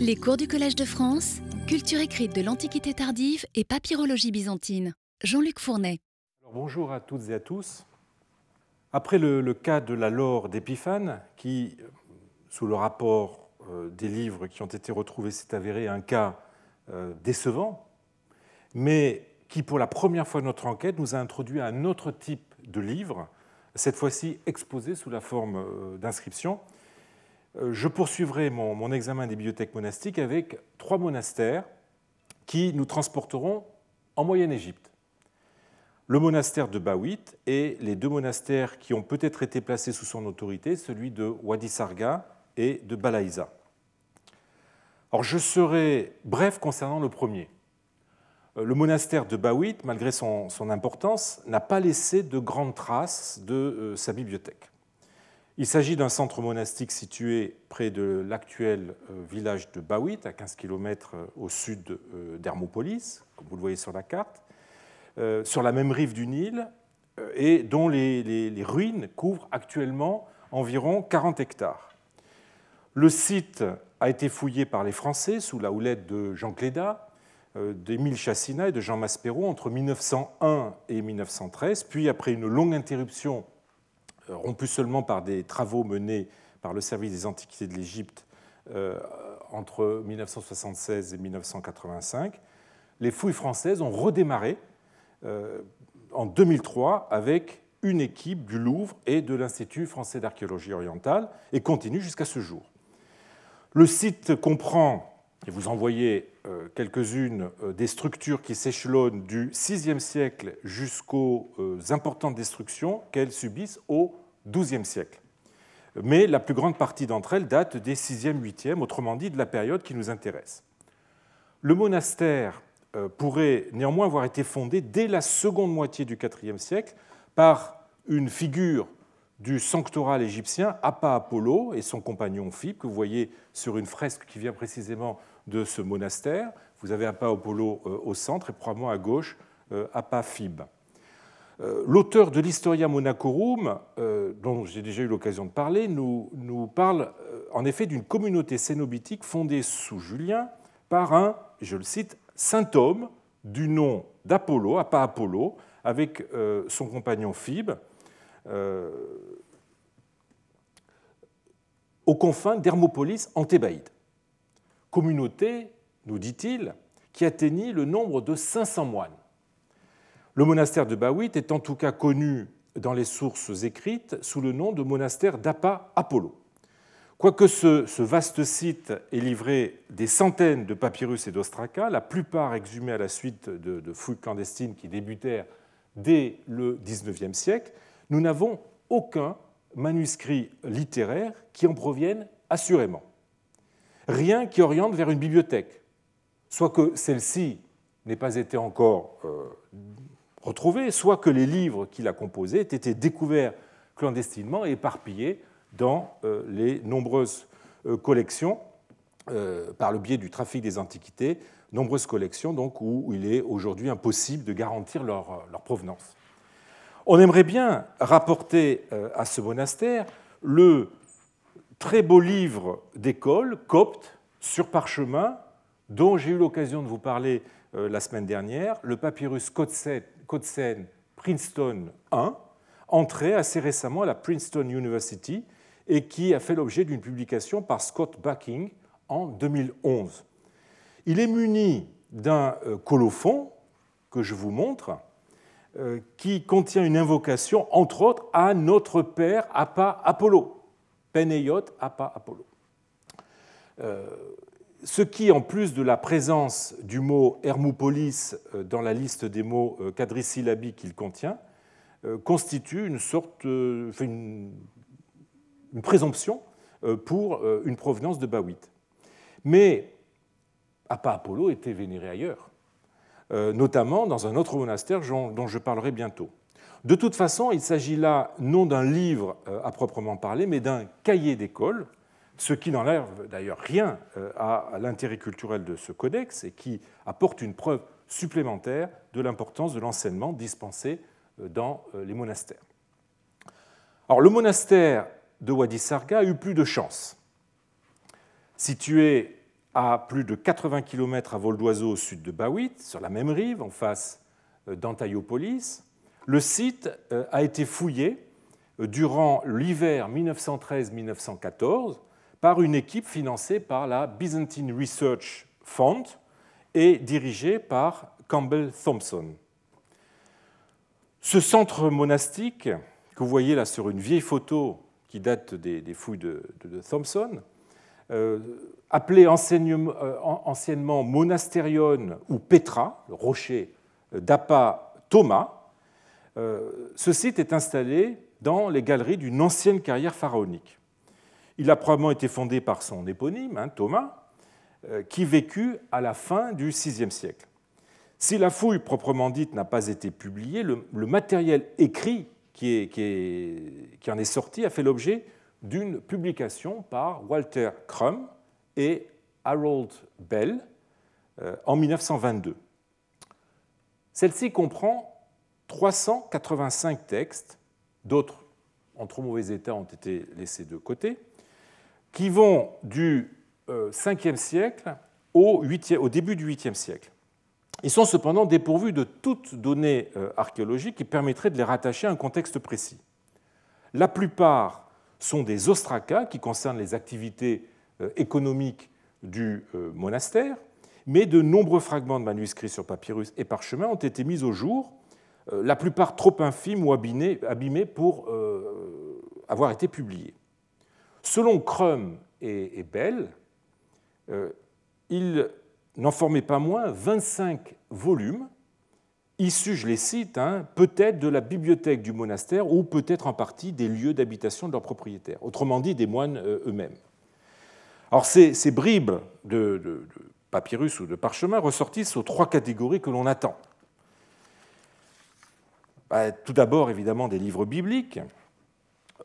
Les cours du Collège de France, culture écrite de l'Antiquité tardive et papyrologie byzantine. Jean-Luc Fournet. bonjour à toutes et à tous. Après le, cas de la lore d'Épiphane, qui, sous le rapport euh, des livres qui ont été retrouvés, s'est avéré un cas euh, décevant, mais qui, pour la première fois de notre enquête, nous a introduit un autre type de livre, cette fois-ci exposé sous la forme euh, d'inscription. Je poursuivrai mon, examen des bibliothèques monastiques avec trois monastères qui nous transporteront en Moyenne-Égypte le monastère de Bawit et les deux monastères qui ont peut-être été placés sous son autorité, celui de Wadi Sarga et de Balaïza. Alors je serai bref concernant le premier. Euh, le monastère de Bawit, malgré son, importance, n'a pas laissé de grandes traces de euh, sa bibliothèque. Il s'agit d'un centre monastique situé près de l'actuel euh, village de Bawit, à 15 km au sud d'Hermopolis, comme vous le voyez sur la carte. Euh, sur la même rive du Nil euh, et dont les, ruines couvrent actuellement environ 40 hectares. Le site a été fouillé par les Français sous la houlette de Jean Cléda, euh, d'Émile Chassina et de Jean Maspero entre 1901 et 1913, puis après une longue interruption rompue seulement par des travaux menés par le service des antiquités de l'Égypte entre 1976 et 1985, les fouilles françaises ont redémarré euh, en 2003 avec une équipe du Louvre et de l'Institut français d'archéologie orientale et continue jusqu'à ce jour. Le site comprend, et vous en voyez euh, quelques-unes, euh, des structures qui s'échelonnent du VIe siècle jusqu'aux importantes destructions qu'elles subissent au XIIe siècle. Mais la plus grande partie d'entre elles date des 6e, 8e, autrement dit de la période qui nous intéresse. Le monastère euh, pourrait néanmoins avoir été fondée dès la seconde moitié du IVe siècle par une figure du sanctoral égyptien Appa Apollo et son compagnon Phib, que vous voyez sur une fresque qui vient précisément de ce monastère. Vous avez Appa Apollo euh, au centre et probablement à gauche euh, Appa Phib. L'auteur de l'Historia Monacorum, dont j'ai déjà eu l'occasion de parler, nous, nous parle en effet d'une communauté cénobitique fondée sous Julien par un, je le cite, saint homme du nom d'Apollo, pas Apollo, avec euh, son compagnon Phib, euh, aux confins d'Hermopolis en Thébaïde. Communauté, nous dit-il, qui atteignit le nombre de 500 moines. Le monastère de Bawit est en tout cas connu dans les sources écrites sous le nom de monastère d'Apa Apollo. Quoique ce, vaste site ait livré des centaines de papyrus et d'ostracas, la plupart exhumés à la suite de, fouilles clandestines qui débutèrent dès le XIXe siècle, nous n'avons aucun manuscrit littéraire qui en provienne assurément. Rien qui oriente vers une bibliothèque, soit que celle-ci n'ait pas été encore euh, retrouvée, soit que les livres qui la composaient aient été découverts clandestinement et éparpillés dans euh, les nombreuses euh, collections par le biais du trafic des antiquités, nombreuses collections donc où il est aujourd'hui impossible de garantir leur, provenance. On aimerait bien rapporter à ce monastère le très beau livre d'école copte sur parchemin dont j'ai eu l'occasion de vous parler la semaine dernière, le papyrus Kodsen Princeton 1, entré assez récemment à la Princeton University et qui a fait l'objet d'une publication par Scott Bucking en 2011. Il est muni d'un euh, colophon que je vous montre, euh, qui contient une invocation, entre autres, à notre Père Appa Apollo, Peneiot Appa Apollo. Euh, ce qui, en plus de la présence du mot Hermopolis dans la liste des mots quadrisyllabiques qu'il contient, constitue une sorte, une présomption euh, pour euh, une provenance de Bawit. Mais Appa Apollo était vénéré ailleurs, euh, notamment dans un autre monastère dont je parlerai bientôt. De toute façon, il s'agit là non d'un livre à proprement parler, mais d'un cahier d'école, ce qui n'enlève d'ailleurs rien à l'intérêt culturel de ce codex et qui apporte une preuve supplémentaire de l'importance de l'enseignement dispensé dans les monastères. Alors, le monastère de Wadi Sarga a eu plus de chance. Situé à plus de 80 km à vol d'oiseau au sud de Bawit, sur la même rive, en face d'Antaiopolis. Le site a été fouillé durant l'hiver 1913-1914 par une équipe financée par la Byzantine Research Fund et dirigée par Campbell Thompson. Ce centre monastique, que vous voyez là sur une vieille photo qui date des, fouilles de, Thompson, euh, appelé euh, anciennement Monasterion ou Petra, le rocher d'Appa Thomas, euh, ce site est installé dans les galeries d'une ancienne carrière pharaonique. Il a probablement été fondé par son éponyme, hein, Thomas, euh, qui vécut à la fin du VIe siècle. Si la fouille proprement dite n'a pas été publiée, le, matériel écrit qui, en est sorti a fait l'objet d'une publication par Walter Crum et Harold Bell euh, en 1922. Celle-ci comprend 385 textes, d'autres en trop mauvais état ont été laissés de côté, qui vont du 5e euh, siècle au, au début du 8e siècle. Ils sont cependant dépourvus de toute donnée euh, archéologique qui permettrait de les rattacher à un contexte précis. La plupart sont des ostracas qui concernent les activités euh, économiques du monastère, mais de nombreux fragments de manuscrits sur papyrus et parchemin ont été mis au jour, la plupart trop infimes ou abîmés pour avoir été publiés. Selon Crum et Bell, euh, il n'en formait pas moins 25 volumes, issus, je les cite, hein, peut-être de la bibliothèque du monastère ou peut-être en partie des lieux d'habitation de leurs propriétaires, autrement dit des moines euh, eux-mêmes. Alors ces, bribes de, papyrus ou de parchemin ressortissent aux trois catégories que l'on attend. Bah, tout d'abord, évidemment, des livres bibliques,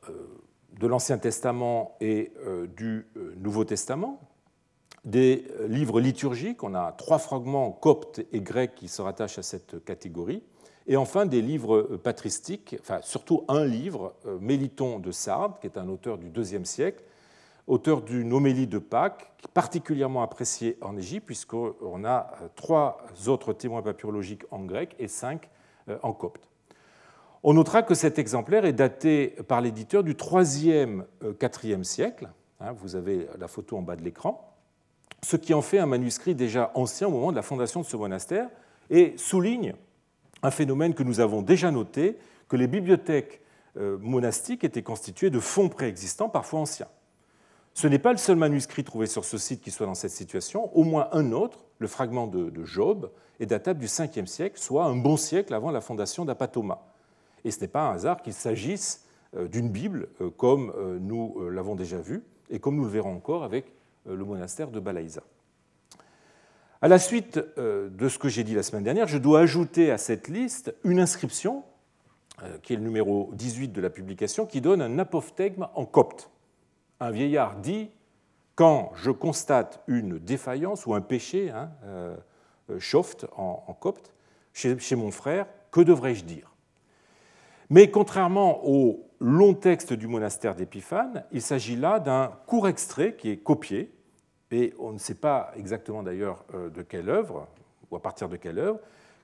euh, de l'Ancien Testament et du Nouveau Testament, des livres liturgiques, on a trois fragments coptes et grecs qui se rattachent à cette catégorie, et enfin des livres patristiques, enfin surtout un livre, euh, Méliton de Sardes, qui est un auteur du IIe siècle, auteur d'une homélie de Pâques, particulièrement appréciée en Égypte, puisqu'on a euh, trois autres témoins papyrologiques en grec et cinq euh, en copte. On notera que cet exemplaire est daté par l'éditeur du 3e, 4e siècle. Hein, vous avez la photo en bas de l'écran ce qui en fait un manuscrit déjà ancien au moment de la fondation de ce monastère et souligne un phénomène que nous avons déjà noté, que les bibliothèques euh, monastiques étaient constituées de fonds préexistants, parfois anciens. Ce n'est pas le seul manuscrit trouvé sur ce site qui soit dans cette situation, au moins un autre, le fragment de, Job, est datable du 5e siècle, soit un bon siècle avant la fondation d'Apatoma. Et ce n'est pas un hasard qu'il s'agisse euh, d'une Bible, euh, comme nous l'avons déjà vu, et comme nous le verrons encore avec le monastère de Balaïsa. À la suite euh, de ce que j'ai dit la semaine dernière, je dois ajouter à cette liste une inscription, euh, qui est le numéro 18 de la publication, qui donne un apophthegme en copte. Un vieillard dit Quand je constate une défaillance ou un péché, hein, en, copte, chez, chez mon frère, que devrais-je dire? Mais contrairement au long texte du monastère d'Épiphane, il s'agit là d'un court extrait qui est copié, et on ne sait pas exactement d'ailleurs euh, de quelle œuvre, ou à partir de quelle œuvre,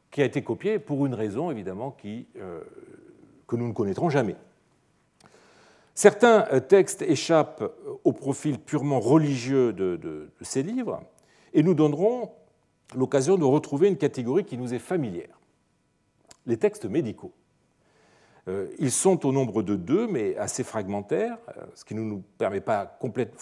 qui a été copié pour une raison évidemment qui, euh, que nous ne connaîtrons jamais. Certains euh, textes échappent au profil purement religieux de ces livres, et nous donnerons l'occasion de retrouver une catégorie qui nous est familière, les textes médicaux. Euh, ils sont au nombre de deux, mais assez fragmentaires, euh, ce qui ne nous permet pas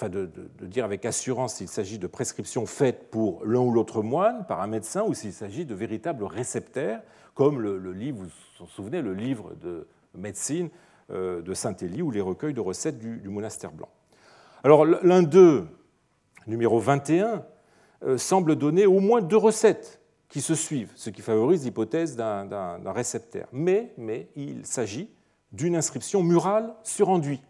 de, dire avec assurance s'il s'agit de prescriptions faites pour l'un ou l'autre moine, par un médecin, ou s'il s'agit de véritables réceptaires, comme le, livre, vous souvenez, le livre de médecine euh, de Saint-Élie ou les recueils de recettes du, du monastère blanc. Alors l'un d'eux, numéro 21, semble donner au moins deux recettes qui se suivent, ce qui favorise l'hypothèse d'un réceptaire. Mais, mais il s'agit d'une inscription murale sur enduit.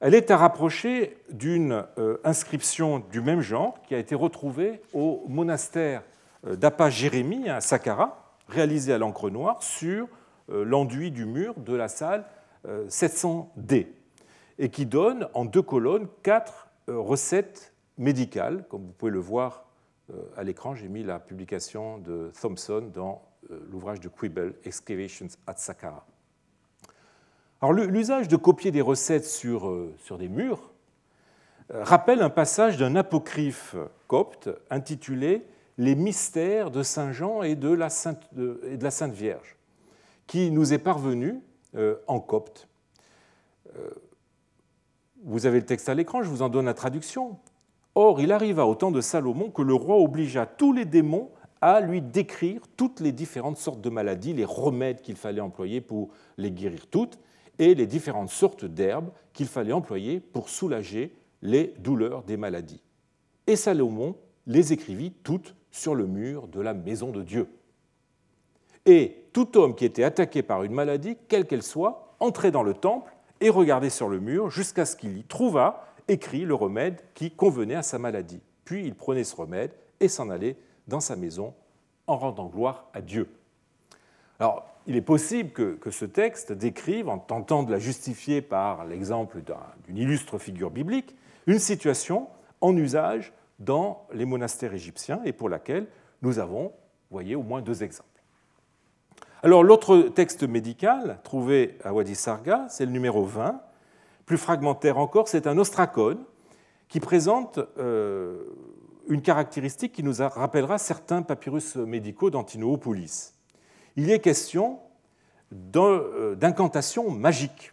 Elle est à rapprocher d'une euh, inscription du même genre qui a été retrouvée au monastère euh, d'Apa Jérémie à Saqqara, réalisée à l'encre noire sur euh, l'enduit du mur de la salle 700D, et qui donne en deux colonnes quatre recettes médicale, comme vous pouvez le voir à l'écran. J'ai mis la publication de Thompson dans l'ouvrage de Quibble, Excavations at Saqqara. Alors l'usage de copier des recettes sur, sur des murs rappelle un passage d'un apocryphe copte intitulé Les mystères de Saint Jean et de la Sainte, et de la Sainte Vierge, qui nous est parvenu euh, en copte. Euh, vous avez le texte à l'écran, je vous en donne la traduction. Or, il arriva au temps de Salomon que le roi obligea tous les démons à lui décrire toutes les différentes sortes de maladies, les remèdes qu'il fallait employer pour les guérir toutes, et les différentes sortes d'herbes qu'il fallait employer pour soulager les douleurs des maladies. Et Salomon les écrivit toutes sur le mur de la maison de Dieu. Et tout homme qui était attaqué par une maladie, quelle qu'elle soit, entrait dans le temple et regardait sur le mur jusqu'à ce qu'il y trouvât écrit le remède qui convenait à sa maladie. Puis il prenait ce remède et s'en allait dans sa maison en rendant gloire à Dieu. Alors, il est possible que, que, ce texte décrive, en tentant de la justifier par l'exemple d'une illustre figure biblique, une situation en usage dans les monastères égyptiens et pour laquelle nous avons, voyez, au moins deux exemples. Alors l'autre texte médical trouvé à Wadi Sarga, c'est le numéro 20. Plus fragmentaire encore, c'est un ostracone qui présente euh, une caractéristique qui nous rappellera certains papyrus médicaux d'Antinopolis. Il est question euh, d'incantations magiques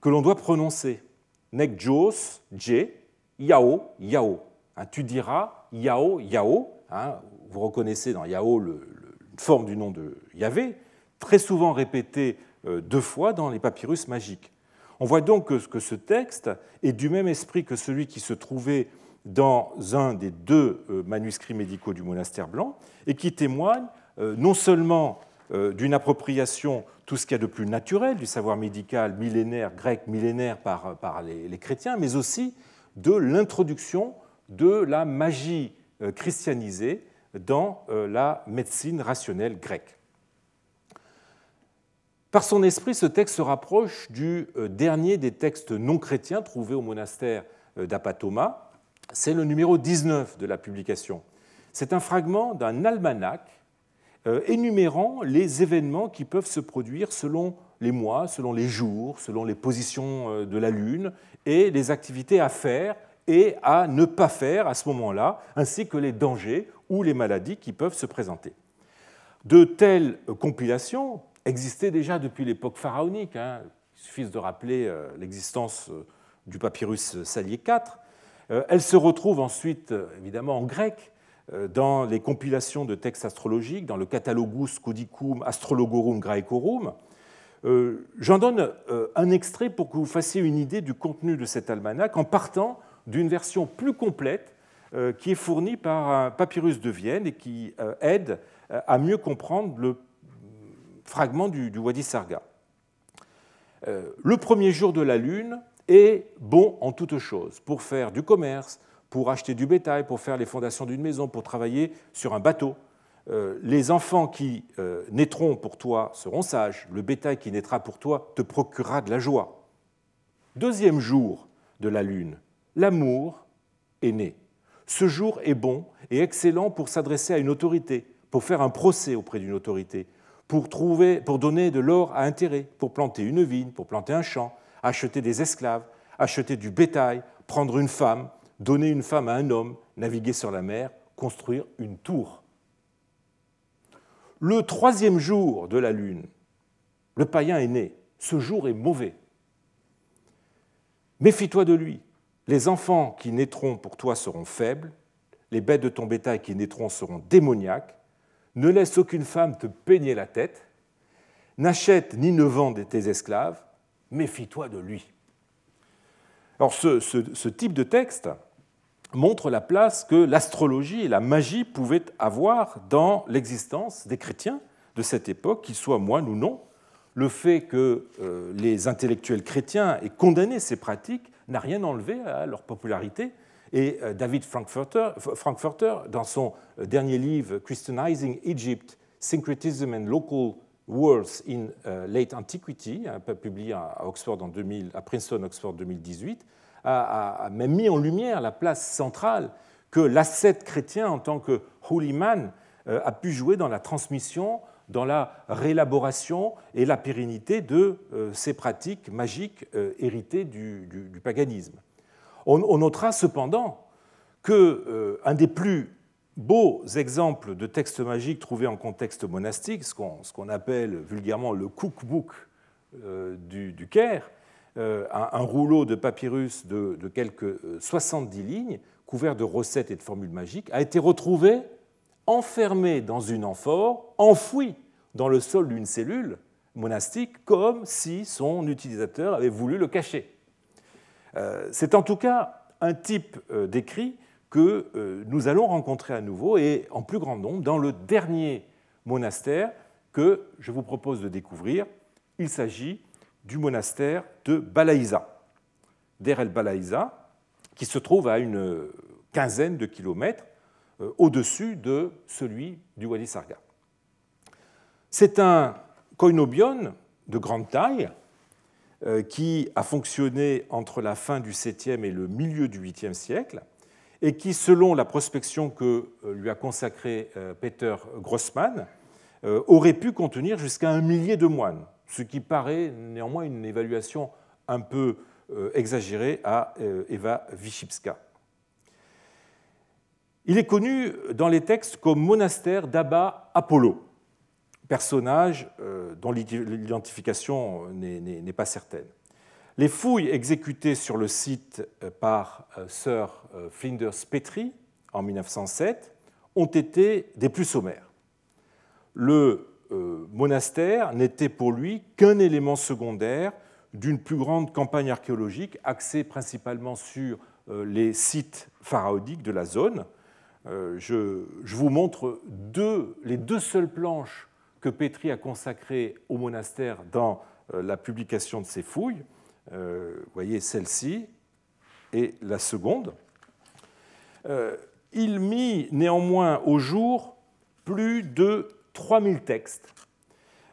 que l'on doit prononcer. Nek Jos, Je, Yao, Yao. Tu diras Yao, Yao. Hein, vous reconnaissez dans Yao une forme du nom de Yahvé, très souvent répété euh, deux fois dans les papyrus magiques. On voit donc que ce texte est du même esprit que celui qui se trouvait dans un des deux euh, manuscrits médicaux du monastère blanc et qui témoigne euh, non seulement d'une appropriation, tout ce qu'il y a de plus naturel du savoir médical millénaire, grec millénaire par, les, chrétiens, mais aussi de l'introduction de la magie christianisée dans la médecine rationnelle grecque. Par son esprit, ce texte se rapproche du euh, dernier des textes non chrétiens trouvés au monastère euh, d'Apatoma. C'est le numéro 19 de la publication. C'est un fragment d'un almanach euh, énumérant les événements qui peuvent se produire selon les mois, selon les jours, selon les positions de la Lune et les activités à faire et à ne pas faire à ce moment-là, ainsi que les dangers ou les maladies qui peuvent se présenter. De telles compilations existait déjà depuis l'époque pharaonique. Hein. Il suffit de rappeler euh, l'existence euh, du papyrus Salier IV. Euh, elle se retrouve ensuite, évidemment, en grec, dans les compilations de textes astrologiques, dans le Catalogus Codicum Astrologorum Graecorum. J'en donne un extrait pour que vous fassiez une idée du contenu de cet almanach en partant d'une version plus complète qui est fournie par un papyrus de Vienne et qui aide à mieux comprendre le fragment du, Wadi Sarga. Euh, le premier jour de la lune est bon en toutes choses, pour faire du commerce, pour acheter du bétail, pour faire les fondations d'une maison, pour travailler sur un bateau. Euh, les enfants qui euh, naîtront pour toi seront sages, le bétail qui naîtra pour toi te procurera de la joie. Deuxième jour de la lune, l'amour est né. Ce jour est bon et excellent pour s'adresser à une autorité, pour faire un procès auprès d'une autorité, pour, donner de l'or à intérêt, pour planter une vigne, pour planter un champ, acheter des esclaves, acheter du bétail, prendre une femme, donner une femme à un homme, naviguer sur la mer, construire une tour. Le troisième jour de la lune, le païen est né. Ce jour est mauvais. Méfie-toi de lui. Les enfants qui naîtront pour toi seront faibles, les bêtes de ton bétail qui naîtront seront démoniaques, ne laisse aucune femme te peigner la tête, n'achète ni ne vend tes esclaves, méfie-toi de lui. Alors ce, type de texte montre la place que l'astrologie et la magie pouvaient avoir dans l'existence des chrétiens de cette époque, qu'ils soient moines ou non. Le fait que euh, les intellectuels chrétiens aient condamné ces pratiques n'a rien enlevé à leur popularité et euh, David Frankfurter, dans son euh, dernier livre Christianizing Egypt, Syncretism and Local Worlds in euh, Late Antiquity, publié à Oxford en 2000, à Princeton, Oxford 2018, a, même mis en lumière la place centrale que l'ascète chrétien en tant que holy man a pu jouer dans la transmission, dans la réélaboration et la pérennité de ces pratiques magiques héritées du, paganisme. On, notera cependant qu'un des plus beaux exemples de textes magiques trouvés en contexte monastique, ce qu'on appelle vulgairement le cookbook euh, du, Caire, euh, un, rouleau de papyrus de, quelques 70 euh, lignes, couvert de recettes et de formules magiques, a été retrouvé enfermé dans une amphore, enfoui dans le sol d'une cellule monastique, comme si son utilisateur avait voulu le cacher. C'est en tout cas un type d'écrit que euh, nous allons rencontrer à nouveau et en plus grand nombre dans le dernier monastère que je vous propose de découvrir. Il s'agit du monastère de Balaïsa, Der el Balaïsa, qui se trouve à une quinzaine de kilomètres euh, au-dessus de celui du Wadi Sarga. C'est un koinobion de grande taille euh, qui a fonctionné entre la fin du 7e et le milieu du 8e siècle et qui, selon la prospection que euh, lui a consacrée euh, Peter Grossman, euh, aurait pu contenir jusqu'à un millier de moines, ce qui paraît néanmoins une évaluation un peu exagérée à Eva Wyszybska. Il est connu dans les textes comme monastère d'Abba Apollo, personnage dont l'identification n'est pas certaine. Les fouilles exécutées sur le site euh, par euh, Sir euh, Flinders Petrie en 1907 ont été des plus sommaires. Le monastère n'était pour lui qu'un élément secondaire d'une plus grande campagne archéologique axée principalement sur les sites pharaoniques de la zone. Je, vous montre les deux seules planches que Petrie a consacrées au monastère dans la publication de ses fouilles. Euh, vous voyez celle-ci et la seconde. Euh, il mit néanmoins au jour plus de 3000 textes,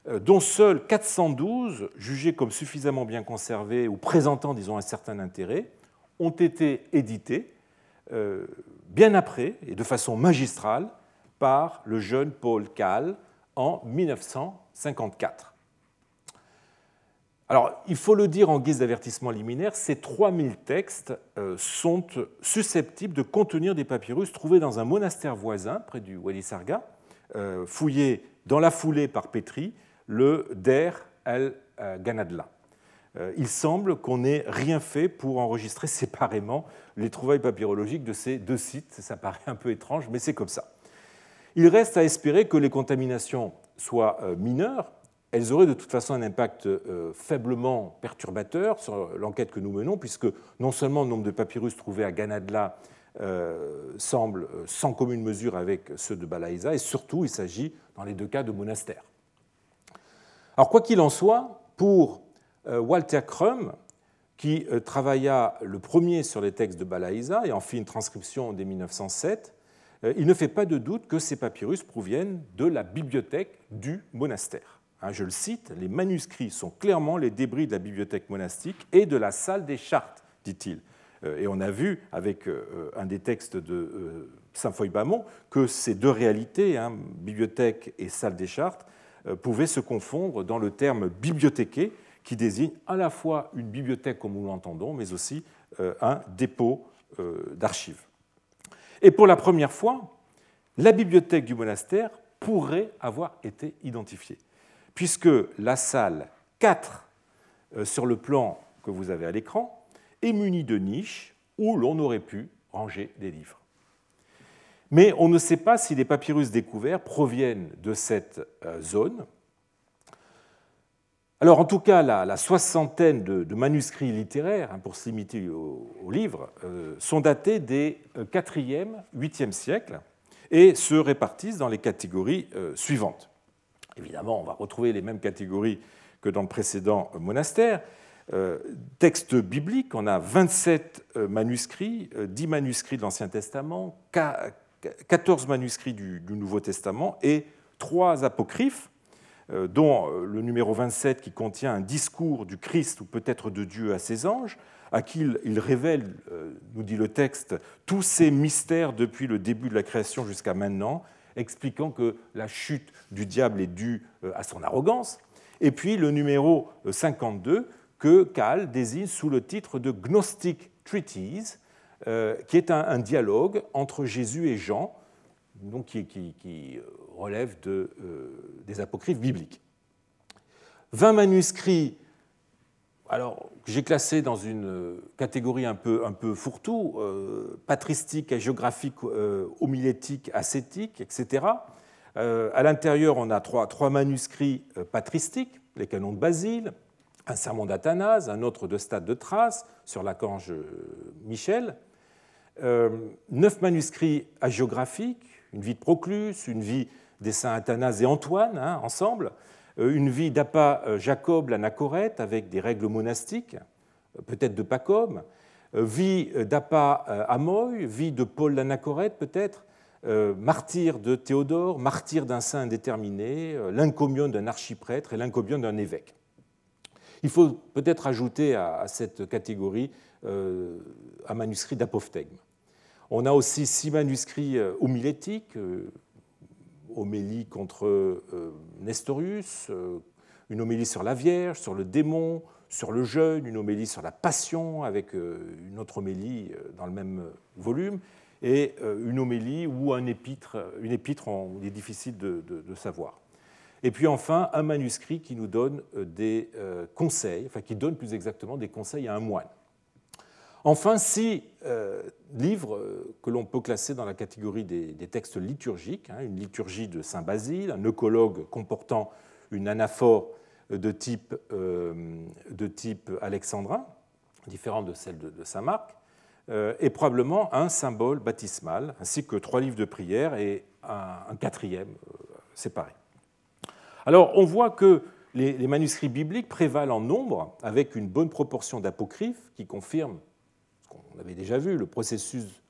euh, dont seuls 412, jugés comme suffisamment bien conservés ou présentant, disons, un certain intérêt, ont été édités bien après et de façon magistrale par le jeune Paul Kahl en 1954. Alors, il faut le dire en guise d'avertissement liminaire, ces 3000 textes euh, sont susceptibles de contenir des papyrus trouvés dans un monastère voisin, près du Wadi Sarga, euh, fouillé dans la foulée par Petri, le Der el-Ganadla. Euh, il semble qu'on n'ait rien fait pour enregistrer séparément les trouvailles papyrologiques de ces deux sites. Ça paraît un peu étrange, mais c'est comme ça. Il reste à espérer que les contaminations soient mineures, elles auraient de toute façon un impact euh, faiblement perturbateur sur l'enquête que nous menons, puisque non seulement le nombre de papyrus trouvés à Ganadla euh, semble euh, sans commune mesure avec ceux de Balaïsa, et surtout il s'agit dans les deux cas de monastères. Alors quoi qu'il en soit, pour Walter Crum, qui travailla le premier sur les textes de Balaïsa et en fit une transcription dès 1907, il ne fait pas de doute que ces papyrus proviennent de la bibliothèque du monastère. Hein, je le cite, les manuscrits sont clairement les débris de la bibliothèque monastique et de la salle des chartes, dit-il. Euh, et on a vu avec euh, un des textes de euh, Saint-Foy-Bamont que ces deux réalités, hein, bibliothèque et salle des chartes, pouvaient se confondre dans le terme bibliothéqué, qui désigne à la fois une bibliothèque comme nous l'entendons, mais aussi un dépôt d'archives. Et pour la première fois, la bibliothèque du monastère pourrait avoir été identifiée puisque la salle 4 euh, sur le plan que vous avez à l'écran est munie de niches où l'on aurait pu ranger des livres. Mais on ne sait pas si les papyrus découverts proviennent de cette euh, zone. Alors en tout cas, la, soixantaine de, manuscrits littéraires, hein, pour se limiter aux, livres, euh, sont datés des 4e, 8e siècles et se répartissent dans les catégories suivantes. Évidemment, on va retrouver les mêmes catégories que dans le précédent monastère. Euh, texte biblique, on a 27 euh, manuscrits, 10 euh, manuscrits de l'Ancien Testament, 14 manuscrits du, Nouveau Testament et 3 apocryphes, dont le numéro 27 qui contient un discours du Christ ou peut-être de Dieu à ses anges, à qui il révèle, nous dit le texte, tous ces mystères depuis le début de la création jusqu'à maintenant, expliquant que la chute du diable est due à son arrogance. Et puis le numéro 52 que Cal désigne sous le titre de Gnostic Treatise, qui est un, dialogue entre Jésus et Jean, donc qui, relève de, des apocryphes bibliques. 20 manuscrits alors, j'ai classé dans une catégorie un peu, un peu fourre-tout, euh, patristique, géographique, euh, homilétique, ascétique, etc. Euh, à l'intérieur, on a trois, trois manuscrits patristiques, les canons de Basile, un sermon d'Athanase, un autre de Stade de Thrace sur l'archange Michel, neuf manuscrits hagiographiques, une vie de Proclus, une vie des saints Athanase et Antoine, hein, ensemble, euh, une vie d'Appa euh, Jacob l'anachorète avec des règles monastiques, euh, peut-être de Pacom, vie d'Appa Amoy, vie de Paul l'anachorète peut-être, martyr de Théodore, martyr d'un saint indéterminé, l'incomion d'un archiprêtre et l'incomion d'un évêque. Il faut peut-être ajouter à cette catégorie un manuscrit d'apophthegme. On a aussi six manuscrits homilétiques, homélie contre euh, Nestorius, euh, une homélie sur la Vierge, sur le démon, sur le jeûne, une homélie sur la passion, avec euh, une autre homélie dans le même volume, et une homélie ou un épître, une épître, on est difficile de, de, savoir. Et puis enfin, un manuscrit qui nous donne des conseils, enfin qui donne plus exactement des conseils à un moine. Enfin, six euh, livres euh, que l'on peut classer dans la catégorie des, textes liturgiques, hein, une liturgie de Saint Basile, un eucologue comportant une anaphore de type, euh, alexandrin, différente de celle de, Saint Marc, et probablement un symbole baptismal, ainsi que trois livres de prière et un, quatrième séparé. Alors, on voit que les manuscrits bibliques prévalent en nombre, avec une bonne proportion d'apocryphes qui confirment on avait déjà vu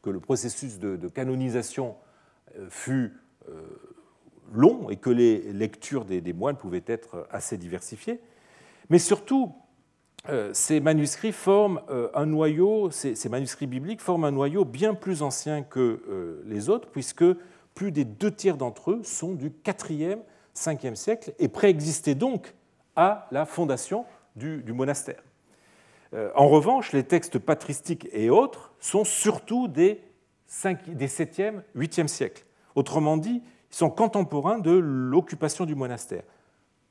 que le processus de, canonisation euh, fut euh, long et que les lectures des, moines pouvaient être assez diversifiées. Mais surtout, euh, ces manuscrits forment un noyau, ces, manuscrits bibliques forment un noyau bien plus ancien que les autres, puisque plus des deux tiers d'entre eux sont du 4e, 5e siècle et préexistaient donc à la fondation du monastère. Euh, en revanche, les textes patristiques et autres sont surtout des, 7e, 8e siècles. Autrement dit, ils sont contemporains de l'occupation du monastère.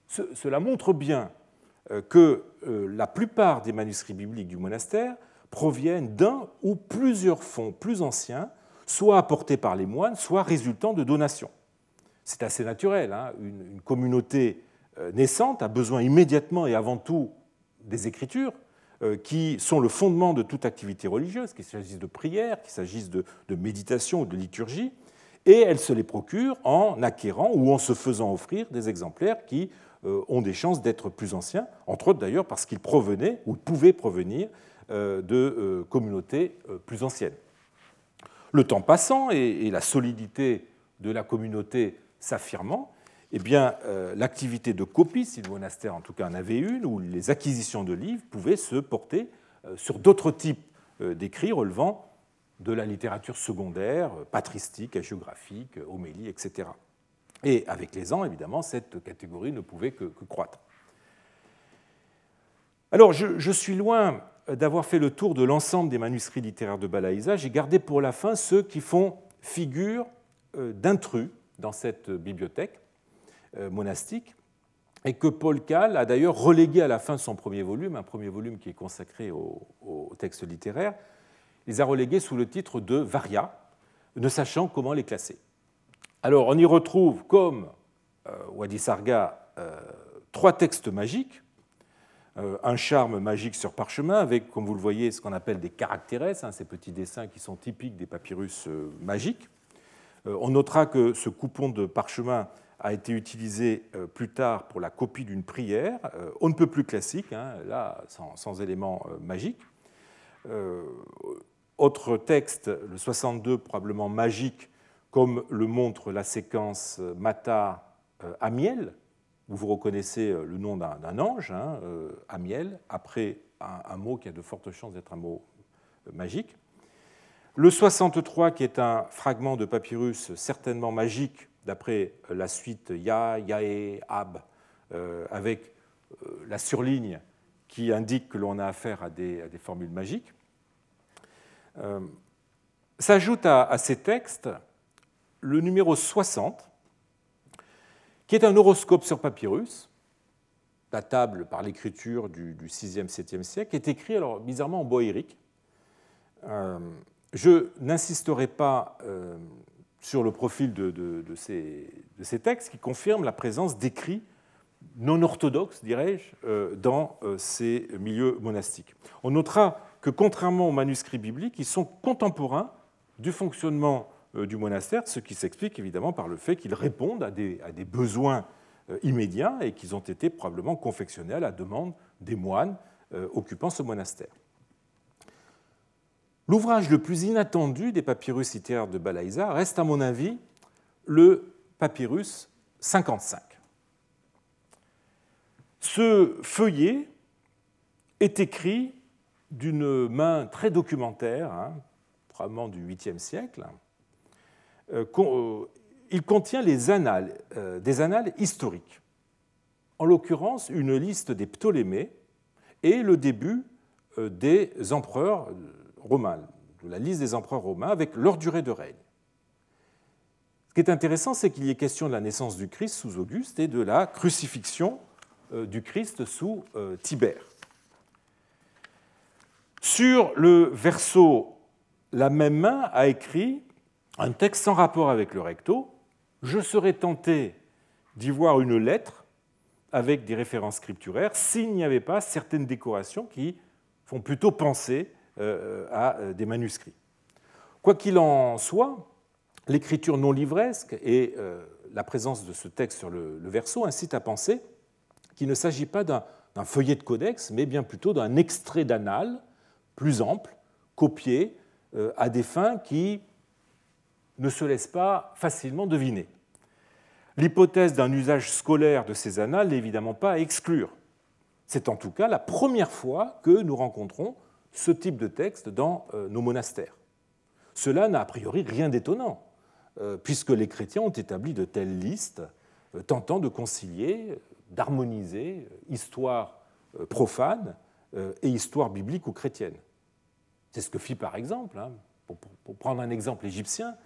cela montre bien euh, que euh, la plupart des manuscrits bibliques du monastère proviennent d'un ou plusieurs fonds plus anciens, soit apportés par les moines, soit résultant de donations. C'est assez naturel. Hein. une, communauté naissante a besoin immédiatement et avant tout des écritures, qui sont le fondement de toute activité religieuse, qu'il s'agisse de prière, qu'il s'agisse de, méditation ou de liturgie, et elle se les procure en acquérant ou en se faisant offrir des exemplaires qui euh, ont des chances d'être plus anciens, entre autres d'ailleurs parce qu'ils provenaient ou pouvaient provenir euh, de communautés plus anciennes. Le temps passant et la solidité de la communauté s'affirmant, eh bien, euh, l'activité de copie, si le monastère en tout cas en avait une, ou les acquisitions de livres pouvaient se porter euh, sur d'autres types euh, d'écrits relevant de la littérature secondaire, patristique, géographique, homélie, etc. Et avec les ans, évidemment, cette catégorie ne pouvait que, croître. Alors, je, je suis loin d'avoir fait le tour de l'ensemble des manuscrits littéraires de Balaïsa. J'ai gardé pour la fin ceux qui font figure d'intrus dans cette bibliothèque. Euh, monastique, et que Paul Cal a d'ailleurs relégué à la fin de son premier volume, un premier volume qui est consacré au, texte littéraire, les a relégués sous le titre de Varia, ne sachant comment les classer. Alors on y retrouve, comme euh, Wadi Sarga, euh, trois textes magiques, un charme magique sur parchemin, avec, comme vous le voyez, ce qu'on appelle des caractères, hein, ces petits dessins qui sont typiques des papyrus magiques. on notera que ce coupon de parchemin a été utilisé euh, plus tard pour la copie d'une prière, euh, on ne peut plus classique, hein, là sans, éléments euh, magiques. Autre texte, le 62, probablement magique, comme le montre la séquence Mata Amiel, où vous reconnaissez le nom d'un ange, hein, Amiel, après un, mot qui a de fortes chances d'être un mot magique. Le 63, qui est un fragment de papyrus certainement magique, d'après la suite Ya, Yae, Ab, avec la surligne qui indique que l'on a affaire à des, formules magiques. S'ajoute à, ces textes le numéro 60, qui est un horoscope sur papyrus, datable par l'écriture du, 6e, 7e siècle, est écrit alors bizarrement en boérique. Euh, je n'insisterai pas euh, sur le profil de, ces, textes qui confirment la présence d'écrits non orthodoxes, dirais-je, euh, dans ces milieux monastiques. On notera que contrairement aux manuscrits bibliques, ils sont contemporains du fonctionnement euh, du monastère, ce qui s'explique évidemment par le fait qu'ils répondent à des, besoins euh, immédiats et qu'ils ont été probablement confectionnés à la demande des moines euh, occupant ce monastère. L'ouvrage le plus inattendu des papyrus littéraires de Balaïsa reste, à mon avis, le papyrus 55. Ce feuillet est écrit d'une main très documentaire, hein, probablement du 8e siècle. Euh, euh, il contient euh, des annales historiques, en l'occurrence une liste des Ptolémées et le début des empereurs romains, la liste des empereurs romains avec leur durée de règne. Ce qui est intéressant, c'est qu'il y ait question de la naissance du Christ sous Auguste et de la crucifixion du Christ sous Tibère. Sur le verso la même main a écrit un texte sans rapport avec le recto. Je serais tenté d'y voir une lettre avec des références scripturaires s'il n'y avait pas certaines décorations qui font plutôt penser euh, à euh, des manuscrits. Quoi qu'il en soit, l'écriture non livresque et euh, la présence de ce texte sur le, verso incitent à penser qu'il ne s'agit pas d'un feuillet de codex, mais bien plutôt d'un extrait d'annales plus ample, copié euh, à des fins qui ne se laissent pas facilement deviner. L'hypothèse d'un usage scolaire de ces annales n'est évidemment pas à exclure. C'est en tout cas la première fois que nous rencontrons ce type de texte dans euh, nos monastères. Cela n'a a priori rien d'étonnant, euh, puisque les chrétiens ont établi de telles listes tentant de concilier, d'harmoniser histoire profane et histoire biblique ou chrétienne. C'est ce que fit par exemple, hein, pour, prendre un exemple égyptien,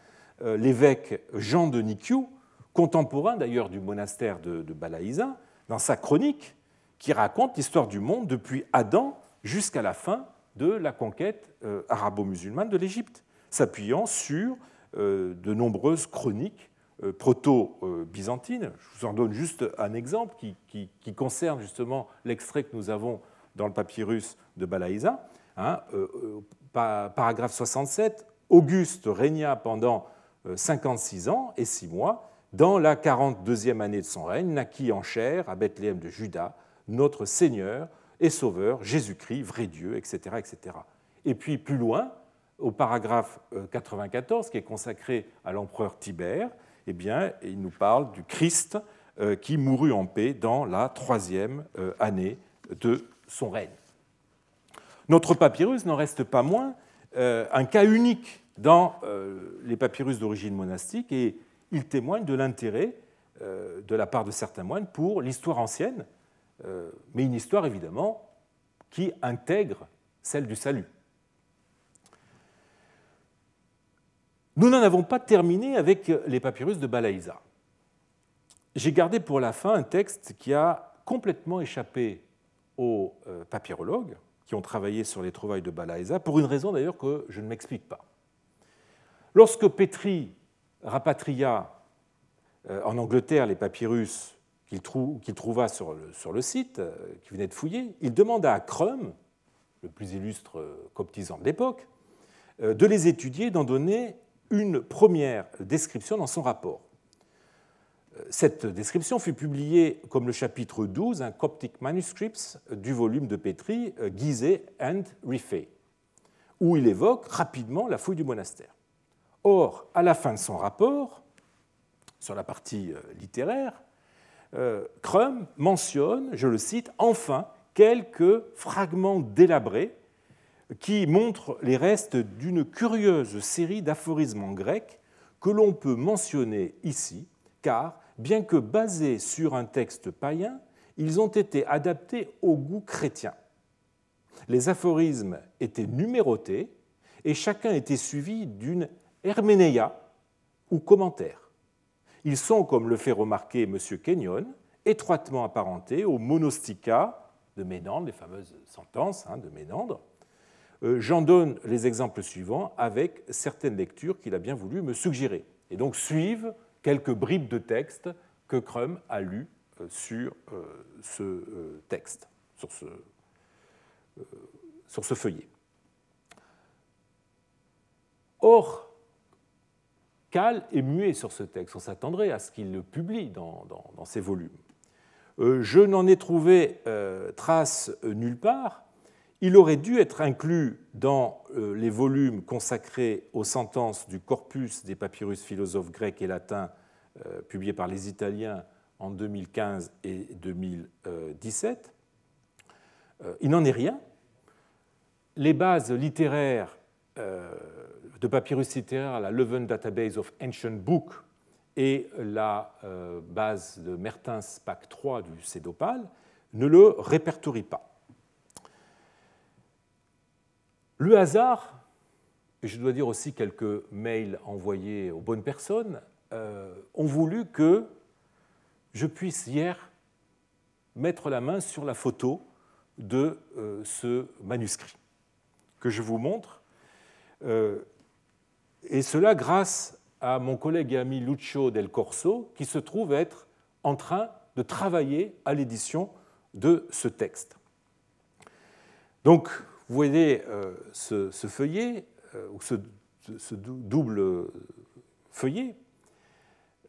euh, l'évêque Jean de Nikiou, contemporain d'ailleurs du monastère de, de Balaïsa, dans sa chronique qui raconte l'histoire du monde depuis Adam jusqu'à la fin de la conquête euh, arabo-musulmane de l'Égypte, s'appuyant sur euh, de nombreuses chroniques proto-byzantines. Je vous en donne juste un exemple qui, concerne justement l'extrait que nous avons dans le papyrus de Balaïsa. Hein, paragraphe 67, Auguste régna pendant 56 euh, ans et 6 mois. Dans la 42e année de son règne, naquit en chair à Bethléem de Juda notre Seigneur et Sauveur, Jésus-Christ, vrai Dieu, etc., etc. Et puis plus loin, au paragraphe 94, euh, qui est consacré à l'empereur Tibère, eh bien, il nous parle du Christ euh, qui mourut en paix dans la troisième année de son règne. Notre papyrus n'en reste pas moins euh, un cas unique dans euh, les papyrus d'origine monastique et il témoigne de l'intérêt euh, de la part de certains moines pour l'histoire ancienne, mais une histoire évidemment qui intègre celle du salut. Nous n'en avons pas terminé avec les papyrus de Balaïsa. J'ai gardé pour la fin un texte qui a complètement échappé aux papyrologues, qui ont travaillé sur les trouvailles de Balaïsa, pour une raison d'ailleurs que je ne m'explique pas. Lorsque Petri rapatria euh, en Angleterre les papyrus qu'il trouva sur le, site, euh, qu'il venait de fouiller, il demanda à Crum, le plus illustre euh, coptisant de l'époque, de les étudier d'en donner une première description dans son rapport. Cette description fut publiée comme le chapitre 12, un Coptic Manuscripts du volume de Petri, euh, Gizeh and Riffey, où il évoque rapidement la fouille du monastère. Or, à la fin de son rapport, sur la partie euh, littéraire, euh, Crum mentionne, je le cite, enfin, quelques fragments délabrés qui montrent les restes d'une curieuse série d'aphorismes en grec que l'on peut mentionner ici, car, bien que basés sur un texte païen, ils ont été adaptés au goût chrétien. Les aphorismes étaient numérotés et chacun était suivi d'une herménéia ou commentaire. Ils sont, comme le fait remarquer M. Kenyon, étroitement apparentés aux monostica de Ménandre, les fameuses sentences hein, de Ménandre. Euh, j'en donne les exemples suivants avec certaines lectures qu'il a bien voulu me suggérer. Et donc suivent quelques bribes de texte que Crum a lues euh, sur euh, ce texte, sur ce, sur ce feuillet. Or, Cal est muet sur ce texte. On s'attendrait à ce qu'il le publie dans, ses volumes. Euh, je n'en ai trouvé euh, trace euh, nulle part. Il aurait dû être inclus dans les volumes consacrés aux sentences du corpus des papyrus philosophes grecs et latins publiés par les Italiens en 2015 et 2017. Il n'en est rien. Les bases littéraires de papyrus littéraire, la Leuven Database of Ancient Books et la euh, base de Mertens PAC 3 du CEDOPAL ne le répertorient pas. Le hasard, et je dois dire aussi quelques mails envoyés aux bonnes personnes, euh, ont voulu que je puisse hier mettre la main sur la photo de euh, ce manuscrit que je vous montre et cela grâce à mon collègue et ami Lucio Del Corso, qui se trouve être en train de travailler à l'édition de ce texte. Donc, vous voyez euh, ce, feuillet, euh, ou ce, double feuillet,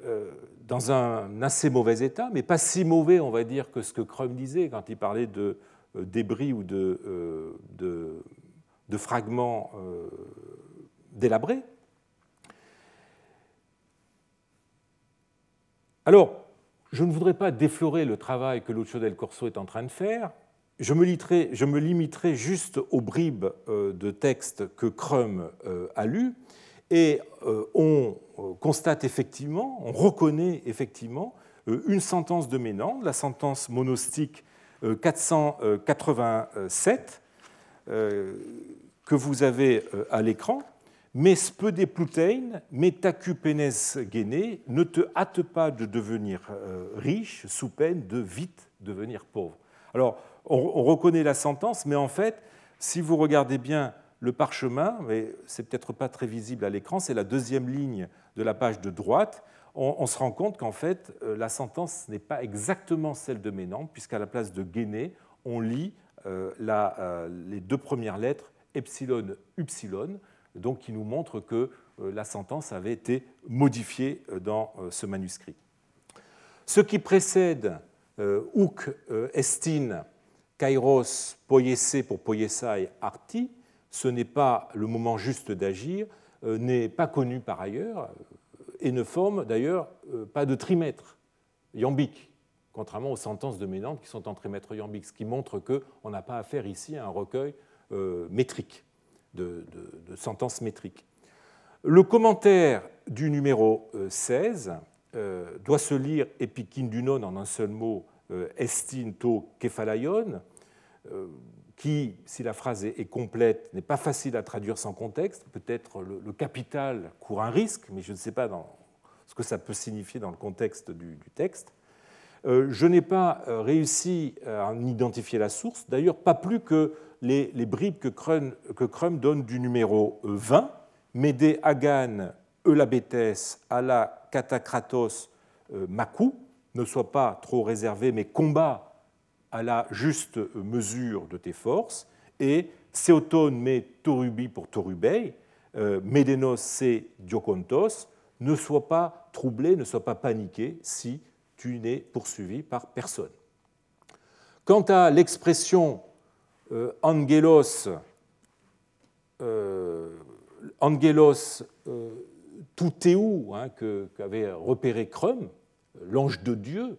euh, dans un assez mauvais état, mais pas si mauvais, on va dire, que ce que Crum disait quand il parlait de débris ou de, de fragments délabrés. Alors, je ne voudrais pas déflorer le travail que Lucio del Corso est en train de faire. Je me, limiterai juste aux bribes euh, de textes que Crum euh, a lus. Et euh, on constate effectivement, on reconnaît effectivement une sentence de Ménandre, la sentence monostique 487, que vous avez à l'écran, mais spede plutein, metacupenes gene, ne te hâte pas de devenir euh, riche sous peine de vite devenir pauvre. Alors, on, reconnaît la sentence, mais en fait, si vous regardez bien le parchemin, mais c'est peut-être pas très visible à l'écran, c'est la deuxième ligne de la page de droite, on, se rend compte qu'en fait, euh, la sentence n'est pas exactement celle de Ménandre, puisqu'à la place de Guéné, on lit euh, les deux premières lettres epsilon, upsilon, donc qui nous montre que euh, la sentence avait été modifiée euh, dans euh, ce manuscrit. Ce qui précède Houk Estin Kairos Poyese pour Poyesai Arti, ce n'est pas le moment juste d'agir, n'est pas connu par ailleurs et ne forme d'ailleurs pas de trimètre iambique, contrairement aux sentences de Ménandre qui sont en trimètre iambique, ce qui montre qu'on n'a pas affaire ici à un recueil métrique de, sentences métriques. Le commentaire du numéro 16 euh, euh, doit se lire epikindunon en un seul mot, euh, estin to kephalaion, qui, si la phrase est complète, n'est pas facile à traduire sans contexte. Peut-être le, capital court un risque, mais je ne sais pas ce que ça peut signifier dans le contexte du, texte. je n'ai pas réussi à en identifier la source, d'ailleurs pas plus que les, bribes que Crum, donne du numéro 20, Médé Agan, Eulabetes, Ala, Katakratos, euh, Makou, ne sois pas trop réservé, mais combat à la juste mesure de tes forces, et Seoton me Torubi pour Torubei, euh, Médénos c'est Diokontos, ne sois pas troublé, ne sois pas paniqué si tu n'es poursuivi par personne. Quant à l'expression Angelos, euh, Angelos euh, Toutéou, hein, qu'avait repéré Crum, l'ange de Dieu,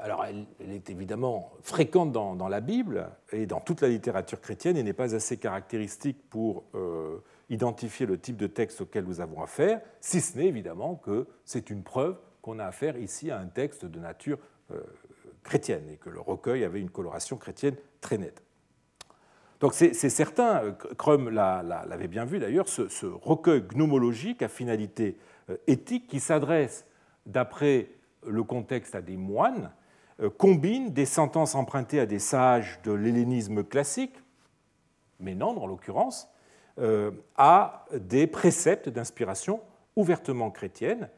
alors elle, est évidemment fréquente dans, la Bible et dans toute la littérature chrétienne et n'est pas assez caractéristique pour identifier le type de texte auquel nous avons affaire, si ce n'est évidemment que c'est une preuve qu'on a affaire ici à un texte de nature chrétienne et que le recueil avait une coloration chrétienne très nette. Donc c'est certain, Crum l'avait bien vu d'ailleurs, ce, recueil gnomologique à finalité euh, éthique qui s'adresse, d'après le contexte, à des moines, euh, combine des sentences empruntées à des sages de l'hellénisme classique, Ménandre en l'occurrence, euh, à des préceptes d'inspiration ouvertement chrétienne,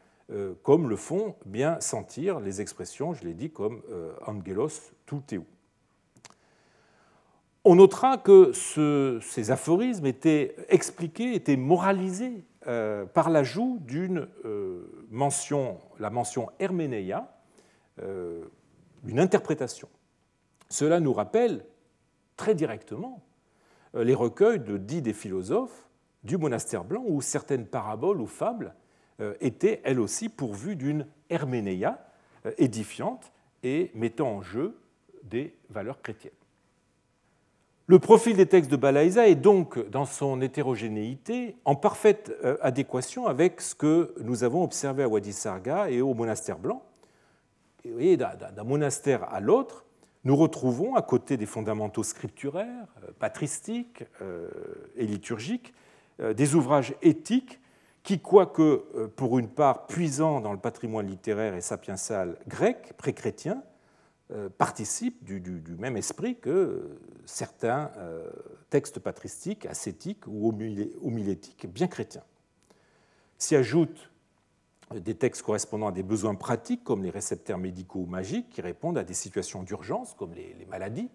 comme le font bien sentir les expressions, je l'ai dit, comme angelos tout théou. On notera que ces aphorismes étaient expliqués, étaient moralisés euh, par l'ajout d'une euh, mention, la mention herménéia, euh, une interprétation. Cela nous rappelle très directement les recueils de dix des philosophes du monastère blanc où certaines paraboles ou fables étaient elles aussi pourvues d'une herménéia édifiante et mettant en jeu des valeurs chrétiennes. Le profil des textes de Balaïsa est donc, dans son hétérogénéité, en parfaite euh, adéquation avec ce que nous avons observé à Wadi Sarga et au monastère blanc. Et d'un monastère à l'autre, nous retrouvons, à côté des fondamentaux scripturaires, euh, patristiques euh, et liturgiques, des ouvrages éthiques qui, quoique pour une part puisant dans le patrimoine littéraire et sapiensal grec, pré-chrétien, euh, participe du, même esprit que certains euh, textes patristiques, ascétiques ou homilétiques bien chrétiens. S'y ajoutent des textes correspondant à des besoins pratiques comme les récepteurs médicaux ou magiques qui répondent à des situations d'urgence comme les, maladies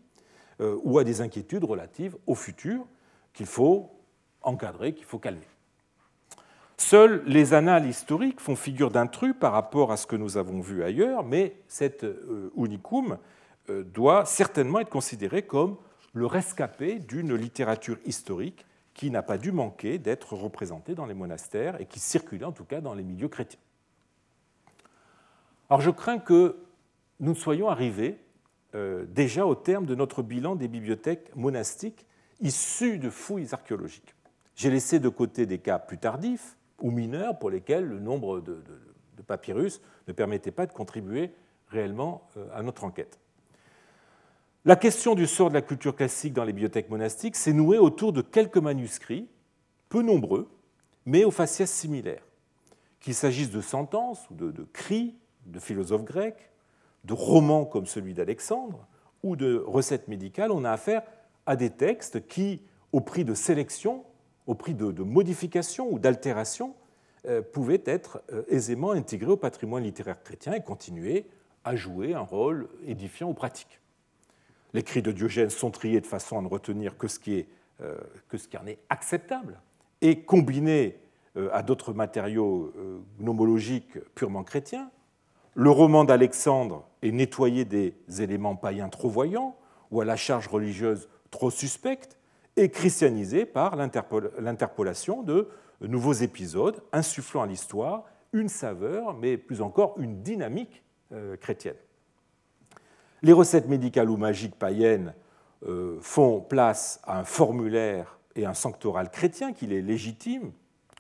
euh, ou à des inquiétudes relatives au futur qu'il faut encadrer, qu'il faut calmer. Seuls les annales historiques font figure d'intrus par rapport à ce que nous avons vu ailleurs, mais cet euh, unicum euh, doit certainement être considéré comme le rescapé d'une littérature historique qui n'a pas dû manquer d'être représentée dans les monastères et qui circulait en tout cas dans les milieux chrétiens. Alors je crains que nous ne soyons arrivés euh, déjà au terme de notre bilan des bibliothèques monastiques issues de fouilles archéologiques. J'ai laissé de côté des cas plus tardifs, ou mineurs pour lesquels le nombre de, papyrus ne permettait pas de contribuer réellement euh, à notre enquête. La question du sort de la culture classique dans les bibliothèques monastiques s'est nouée autour de quelques manuscrits, peu nombreux, mais aux faciès similaires. Qu'il s'agisse de sentences ou de, cris de philosophes grecs, de romans comme celui d'Alexandre, ou de recettes médicales, on a affaire à des textes qui, au prix de sélection, au prix de, modifications ou d'altérations, euh, pouvaient être euh, aisément intégrés au patrimoine littéraire chrétien et continuer à jouer un rôle édifiant ou pratique. Les cris de Diogène sont triés de façon à ne retenir que ce qui, euh, que ce qui en est acceptable et combinés à d'autres matériaux gnomologiques purement chrétiens. Le roman d'Alexandre est nettoyé des éléments païens trop voyants ou à la charge religieuse trop suspecte et christianisé par l'interpolation de nouveaux épisodes, insufflant à l'histoire une saveur, mais plus encore une dynamique euh, chrétienne. Les recettes médicales ou magiques païennes euh, font place à un formulaire et un sanctoral chrétien qui les légitime,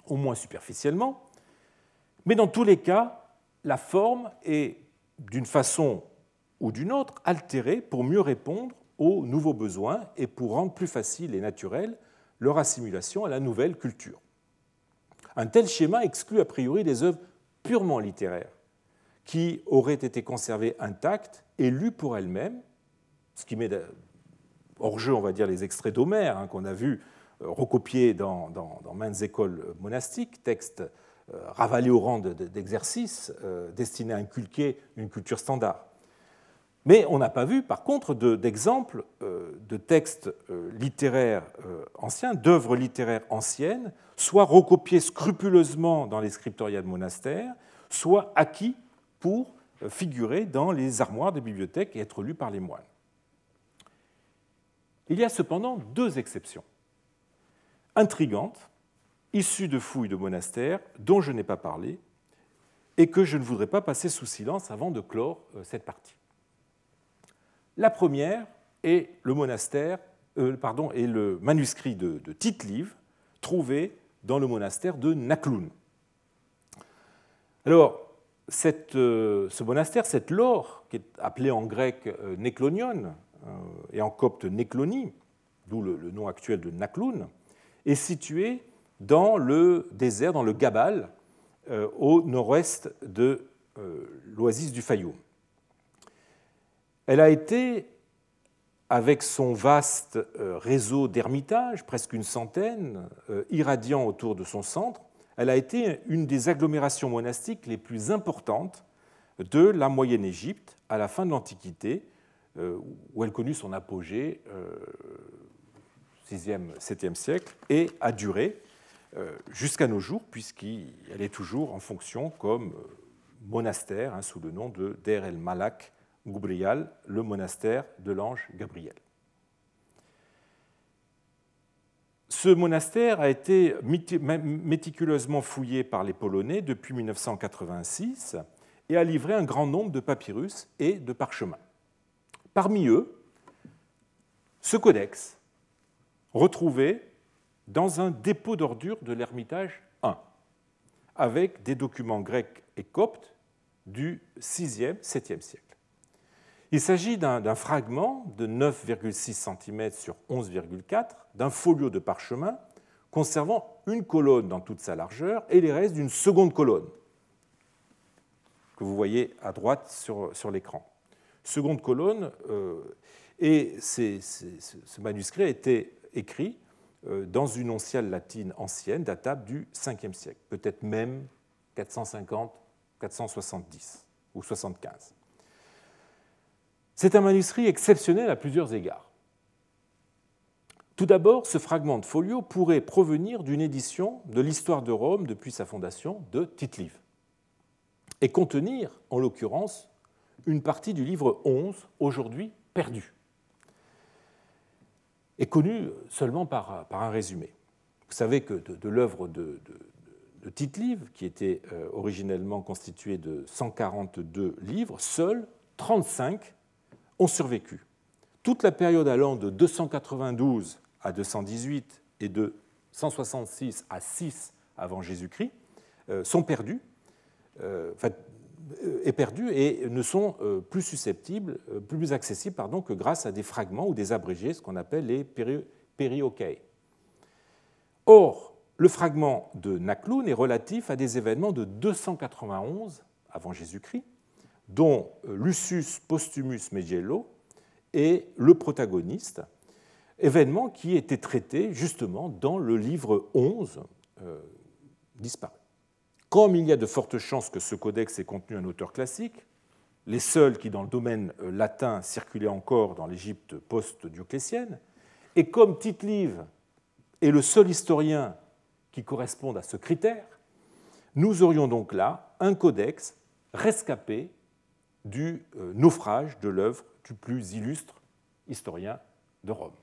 au moins superficiellement, mais dans tous les cas, la forme est, d'une façon ou d'une autre, altérée pour mieux répondre aux nouveaux besoins et pour rendre plus facile et naturel leur assimilation à la nouvelle culture. Un tel schéma exclut a priori des œuvres purement littéraires qui auraient été conservées intactes et lues pour elles-mêmes, ce qui met hors jeu, on va dire, les extraits d'Homère hein, qu'on a vus euh, recopiés dans, dans, maintes écoles monastiques, textes euh, ravalés au rang d'exercices euh, destinés à inculquer une culture standard. Mais on n'a pas vu, par contre, d'exemples euh, de, textes euh, littéraires euh, anciens, d'œuvres littéraires anciennes, soit recopiés scrupuleusement dans les scriptoria de monastères, soit acquis pour figurer dans les armoires des bibliothèques et être lus par les moines. Il y a cependant deux exceptions intrigantes, issues de fouilles de monastères, dont je n'ai pas parlé, et que je ne voudrais pas passer sous silence avant de clore cette partie. La première est le euh, manuscrit de, Tite-Live trouvé dans le monastère de Nakloun. Alors, euh, ce monastère, cette lore, qui est appelée en grec euh, Neklonion et en copte Nekloni, d'où le, nom actuel de Nakloun, est située dans le désert, dans le Gabal, au nord-ouest de l'oasis du Fayoum. Elle a été, avec son vaste euh, réseau d'ermitages, presque une centaine, euh, irradiant autour de son centre, elle a été une des agglomérations monastiques les plus importantes de la Moyenne Égypte à la fin de l'Antiquité, euh, où elle connut son apogée 6e, 7e siècle et a duré jusqu'à nos jours, puisqu'elle est toujours en fonction comme monastère hein, sous le nom de Der el Malak Goubrial, le monastère de l'ange Gabriel. Ce monastère a été méticuleusement fouillé par les Polonais depuis 1986 et a livré un grand nombre de papyrus et de parchemins. Parmi eux, ce codex, retrouvé dans un dépôt d'ordures de l'Ermitage 1, avec des documents grecs et coptes du 6e, 7e siècle. Il s'agit d'un fragment de 9,6 cm sur 11,4 d'un folio de parchemin conservant une colonne dans toute sa largeur et les restes d'une seconde colonne que vous voyez à droite sur, l'écran. Seconde colonne, euh, et ce manuscrit a été écrit euh, dans une onciale latine ancienne datable du 5e siècle, peut-être même 450, 470 ou 75. C'est un manuscrit exceptionnel à plusieurs égards. Tout d'abord, ce fragment de folio pourrait provenir d'une édition de l'histoire de Rome depuis sa fondation de tite et contenir, en l'occurrence, une partie du livre 11, aujourd'hui perdu, et connu seulement par, un résumé. Vous savez que de, l'œuvre de, de, Tite-Live, qui était euh, originellement constituée de 142 livres, seuls 35 ont survécu. Toute la période allant de 292 à 218 et de 166 à 6 avant Jésus-Christ euh, sont perdus, euh, enfin, euh, est perdu et ne sont plus susceptibles, plus accessibles pardon, que grâce à des fragments ou des abrégés, ce qu'on appelle les périoquets. Or, le fragment de Nakloun est relatif à des événements de 291 avant Jésus-Christ, dont Lucius Postumus Megiello est le protagoniste, événement qui était traité justement dans le livre 11 euh, disparu. Comme il y a de fortes chances que ce codex ait contenu un auteur classique, les seuls qui dans le domaine euh, latin circulaient encore dans l'Égypte post-dioclétienne, et comme Tite-Live est le seul historien qui corresponde à ce critère, nous aurions donc là un codex rescapé du euh, naufrage de l'œuvre du plus illustre historien de Rome.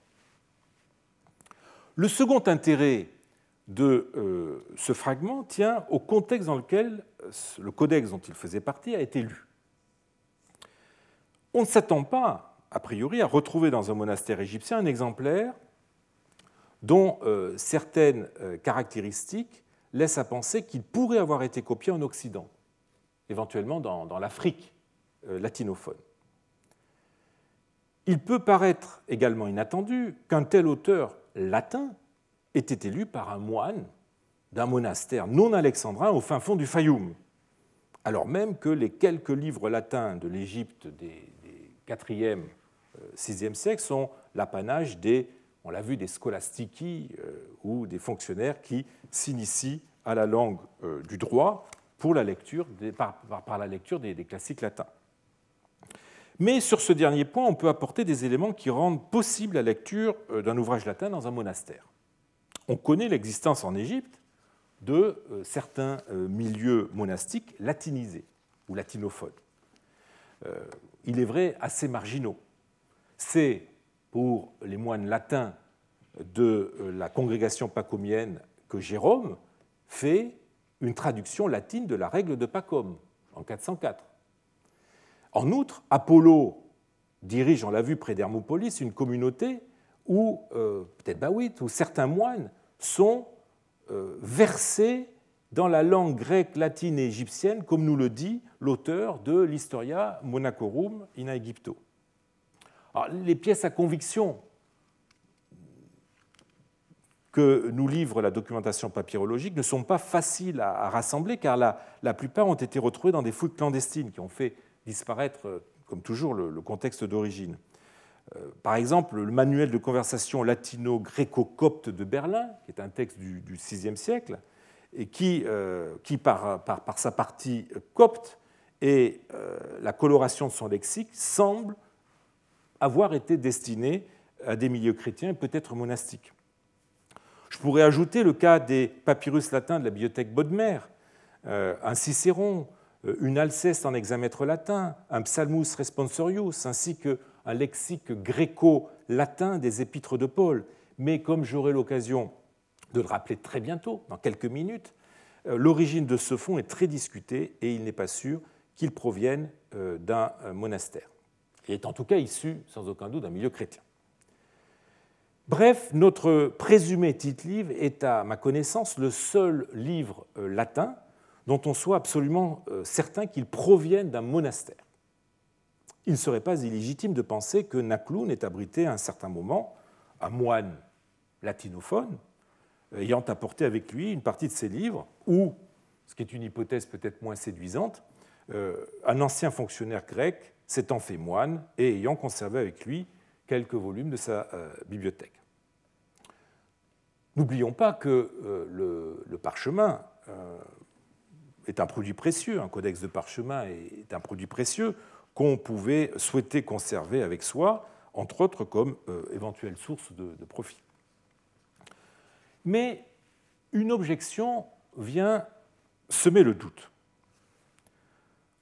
Le second intérêt de euh, ce fragment tient au contexte dans lequel euh, le codex dont il faisait partie a été lu. On ne s'attend pas, a priori, à retrouver dans un monastère égyptien un exemplaire dont certaines caractéristiques laissent à penser qu'il pourrait avoir été copié en Occident, éventuellement dans l'Afrique latinophone. Il peut paraître également inattendu qu'un tel auteur latin ait été lu par un moine d'un monastère non alexandrin au fin fond du Fayoum, alors même que les quelques livres latins de l'Égypte des, 4e, 6e siècles sont l'apanage des, on l'a vu, des scholastici euh, ou des fonctionnaires qui s'initient à la langue euh, du droit par, la lecture des classiques latins. Mais sur ce dernier point, on peut apporter des éléments qui rendent possible la lecture euh, d'un ouvrage latin dans un monastère. On connaît l'existence en Égypte de euh, certains euh, milieux monastiques latinisés ou latinophones. Il est vrai assez marginaux. C'est pour les moines latins de la congrégation pacomienne que Jérôme fait une traduction latine de la règle de Pacôme en 404. En outre, Apollo dirige, on l'a vu, près d'Hermopolis, une communauté où, euh, peut-être Bawit, où certains moines sont euh, versés dans la langue grecque, latine et égyptienne, comme nous le dit l'auteur de l'Historia Monacorum in Aegypto. les pièces à conviction que nous livre la documentation papyrologique ne sont pas faciles à, rassembler car la, plupart ont été retrouvées dans des fouilles clandestines qui ont fait disparaître, euh, comme toujours, le, contexte d'origine. Euh, par exemple, le manuel de conversation latino-gréco-copte de Berlin, qui est un texte du, VIe siècle, et qui, euh, par, sa partie copte et la coloration de son lexique, semble avoir été destiné à des milieux chrétiens, peut-être monastiques. Je pourrais ajouter le cas des papyrus latins de la bibliothèque Bodmer, un Cicéron, une Alceste en hexamètre latin, un Psalmus responsorius, ainsi qu'un lexique gréco-latin des épîtres de Paul. Mais comme j'aurai l'occasion de le rappeler très bientôt, dans quelques minutes, euh, l'origine de ce fond est très discutée et il n'est pas sûr qu'il provienne d'un monastère. Il est en tout cas issu, sans aucun doute, d'un milieu chrétien. Bref, notre présumé titre-livre est, à ma connaissance, le seul livre euh, latin dont on soit absolument euh, certain qu'il provienne d'un monastère. Il ne serait pas illégitime de penser que Nakloun ait abrité à un certain moment un moine latinophone euh, ayant apporté avec lui une partie de ses livres, ou, ce qui est une hypothèse peut-être moins séduisante, un ancien fonctionnaire grec s'étant fait moine et ayant conservé avec lui quelques volumes de sa bibliothèque. N'oublions pas que euh, le, parchemin euh, est un produit précieux, un codex de parchemin est un produit précieux qu'on pouvait souhaiter conserver avec soi, entre autres comme euh, éventuelle source de, profit. Mais une objection vient semer le doute.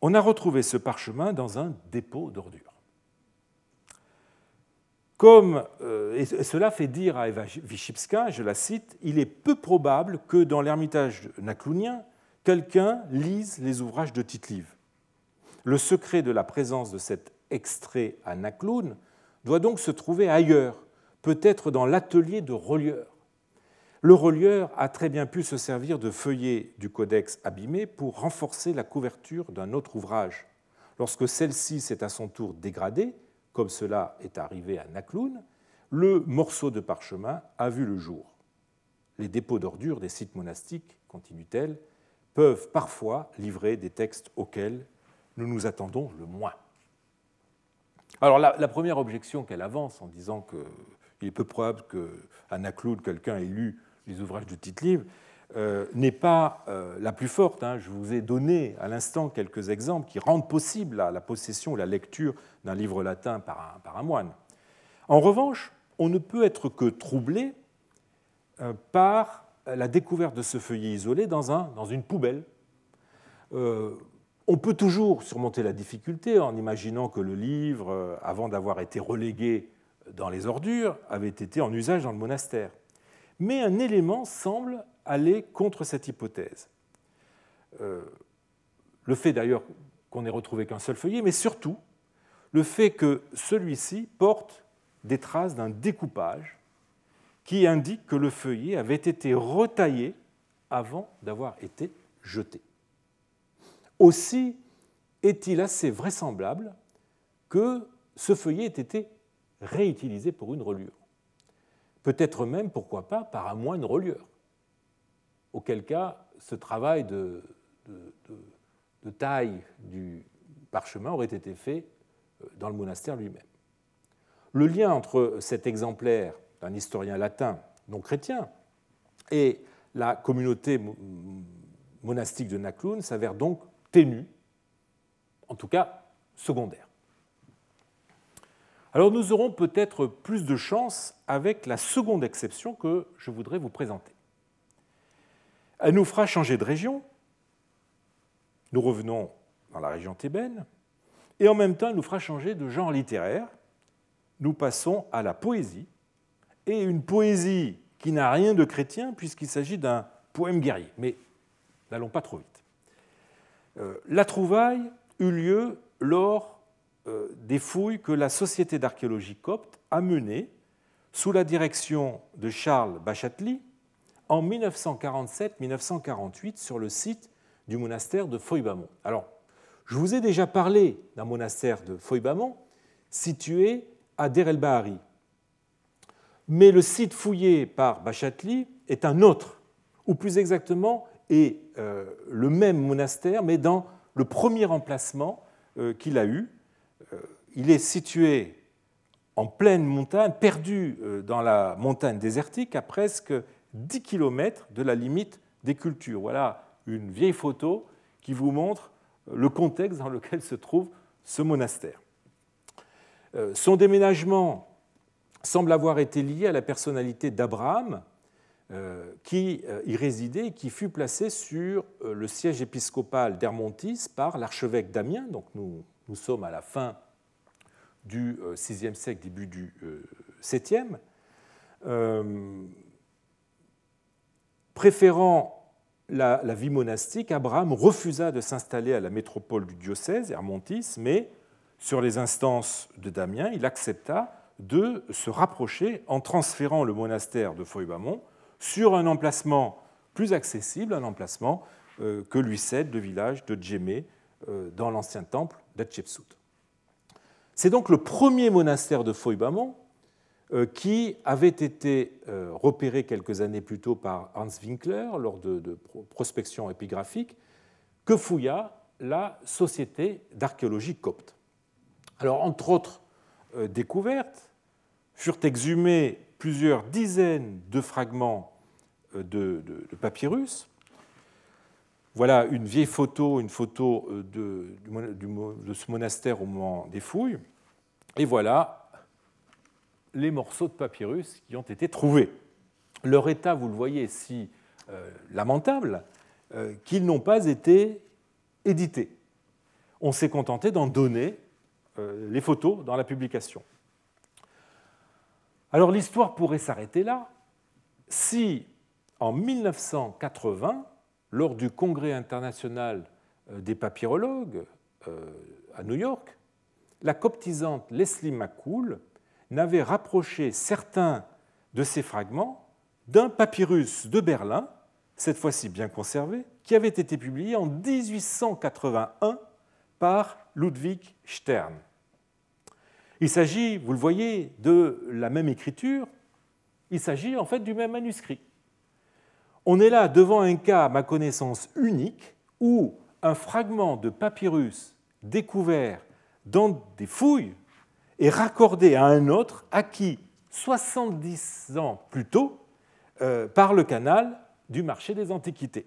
On a retrouvé ce parchemin dans un dépôt d'ordures. Comme, euh, et cela fait dire à Eva je la cite, il est peu probable que dans l'ermitage naklounien, quelqu'un lise les ouvrages de tite Le secret de la présence de cet extrait à Nakloun doit donc se trouver ailleurs, peut-être dans l'atelier de relieur. Le relieur a très bien pu se servir de feuillets du codex abîmé pour renforcer la couverture d'un autre ouvrage. Lorsque celle-ci s'est à son tour dégradée, comme cela est arrivé à Nakloun, le morceau de parchemin a vu le jour. Les dépôts d'ordures des sites monastiques, continue-t-elle, peuvent parfois livrer des textes auxquels nous nous attendons le moins. Alors la, première objection qu'elle avance en disant qu'il est peu probable Nakloun quelqu'un ait lu les ouvrages de Tite-Livre euh, n'est pas euh, la plus forte. Hein. Je vous ai donné à l'instant quelques exemples qui rendent possible la, possession ou la lecture d'un livre latin par un, moine. En revanche, on ne peut être que troublé euh, par la découverte de ce feuillet isolé dans, un, une poubelle. on peut toujours surmonter la difficulté en imaginant que le livre, avant d'avoir été relégué dans les ordures, avait été en usage dans le monastère. Mais un élément semble aller contre cette hypothèse. Euh, le fait d'ailleurs qu'on n'ait retrouvé qu'un seul feuillet, mais surtout le fait que celui-ci porte des traces d'un découpage qui indique que le feuillet avait été retaillé avant d'avoir été jeté. Aussi est-il assez vraisemblable que ce feuillet ait été réutilisé pour une reliure. Peut-être même, pourquoi pas, par un moine relieur auquel cas ce travail de, taille du parchemin aurait été fait euh, dans le monastère lui-même. Le lien entre cet exemplaire d'un historien latin non chrétien et la communauté monastique de Nakloun s'avère donc ténu, en tout cas secondaire. Alors nous aurons peut-être plus de chance avec la seconde exception que je voudrais vous présenter. Elle nous fera changer de région. Nous revenons dans la région thébaine. Et en même temps, elle nous fera changer de genre littéraire. Nous passons à la poésie. Et une poésie qui n'a rien de chrétien puisqu'il s'agit d'un poème guerrier. Mais n'allons pas trop vite. Euh, la trouvaille eut lieu lors des fouilles que la Société d'archéologie copte a menées sous la direction de Charles Bachatli en 1947-1948 sur le site du monastère de Foibamont. Alors, je vous ai déjà parlé d'un monastère de Foibamont situé à Der el Bahari. Mais le site fouillé par Bachatli est un autre, ou plus exactement est euh, le même monastère, mais dans le premier emplacement euh, qu'il a eu. Euh, il est situé en pleine montagne, perdu dans la montagne désertique, à presque 10 km de la limite des cultures. Voilà une vieille photo qui vous montre le contexte dans lequel se trouve ce monastère. Son déménagement semble avoir été lié à la personnalité d'Abraham, euh, qui euh, y résidait et qui fut placé sur le siège épiscopal d'Hermontis par l'archevêque Damien. Donc nous, nous, sommes à la fin du VIe siècle, début du VIIe. Préférant la, vie monastique, Abraham refusa de s'installer à la métropole du diocèse, Hermontis, mais sur les instances de Damien, il accepta de se rapprocher en transférant le monastère de Foibamont sur un emplacement plus accessible, un emplacement euh, que lui cède le village de Djemé euh, dans l'ancien temple d'Hatshepsut. C'est donc le premier monastère de Foibamont euh, qui avait été repéré quelques années plus tôt par Hans Winkler lors de, prospection épigraphique, que fouilla la Société d'archéologie copte. Alors, entre autres découvertes, furent exhumés plusieurs dizaines de fragments de, papyrus. Voilà une vieille photo, une photo de, de ce monastère au moment des fouilles. Et voilà les morceaux de papyrus qui ont été trouvés. Leur état, vous le voyez, si euh, lamentable euh, qu'ils n'ont pas été édités. On s'est contenté d'en donner euh, les photos dans la publication. Alors l'histoire pourrait s'arrêter là si, en 1980, lors du Congrès international des papyrologues à New York, la coptisante Leslie McCool n'avait rapproché certains de ces fragments d'un papyrus de Berlin, cette fois-ci bien conservé, qui avait été publié en 1881 par Ludwig Stern. Il s'agit, vous le voyez, de la même écriture, il s'agit en fait du même manuscrit. On est là devant un cas, à ma connaissance, unique, où un fragment de papyrus découvert dans des fouilles est raccordé à un autre acquis 70 ans plus tôt euh, par le canal du marché des antiquités.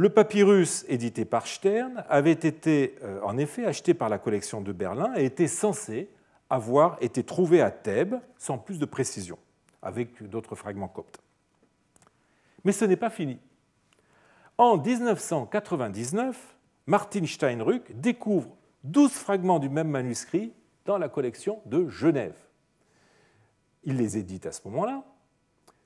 Le papyrus édité par Stern avait été euh, en effet acheté par la collection de Berlin et était censé avoir été trouvé à Thèbes sans plus de précision, avec d'autres fragments coptes. Mais ce n'est pas fini. En 1999, Martin Steinrück découvre 12 fragments du même manuscrit dans la collection de Genève. Il les édite à ce moment-là.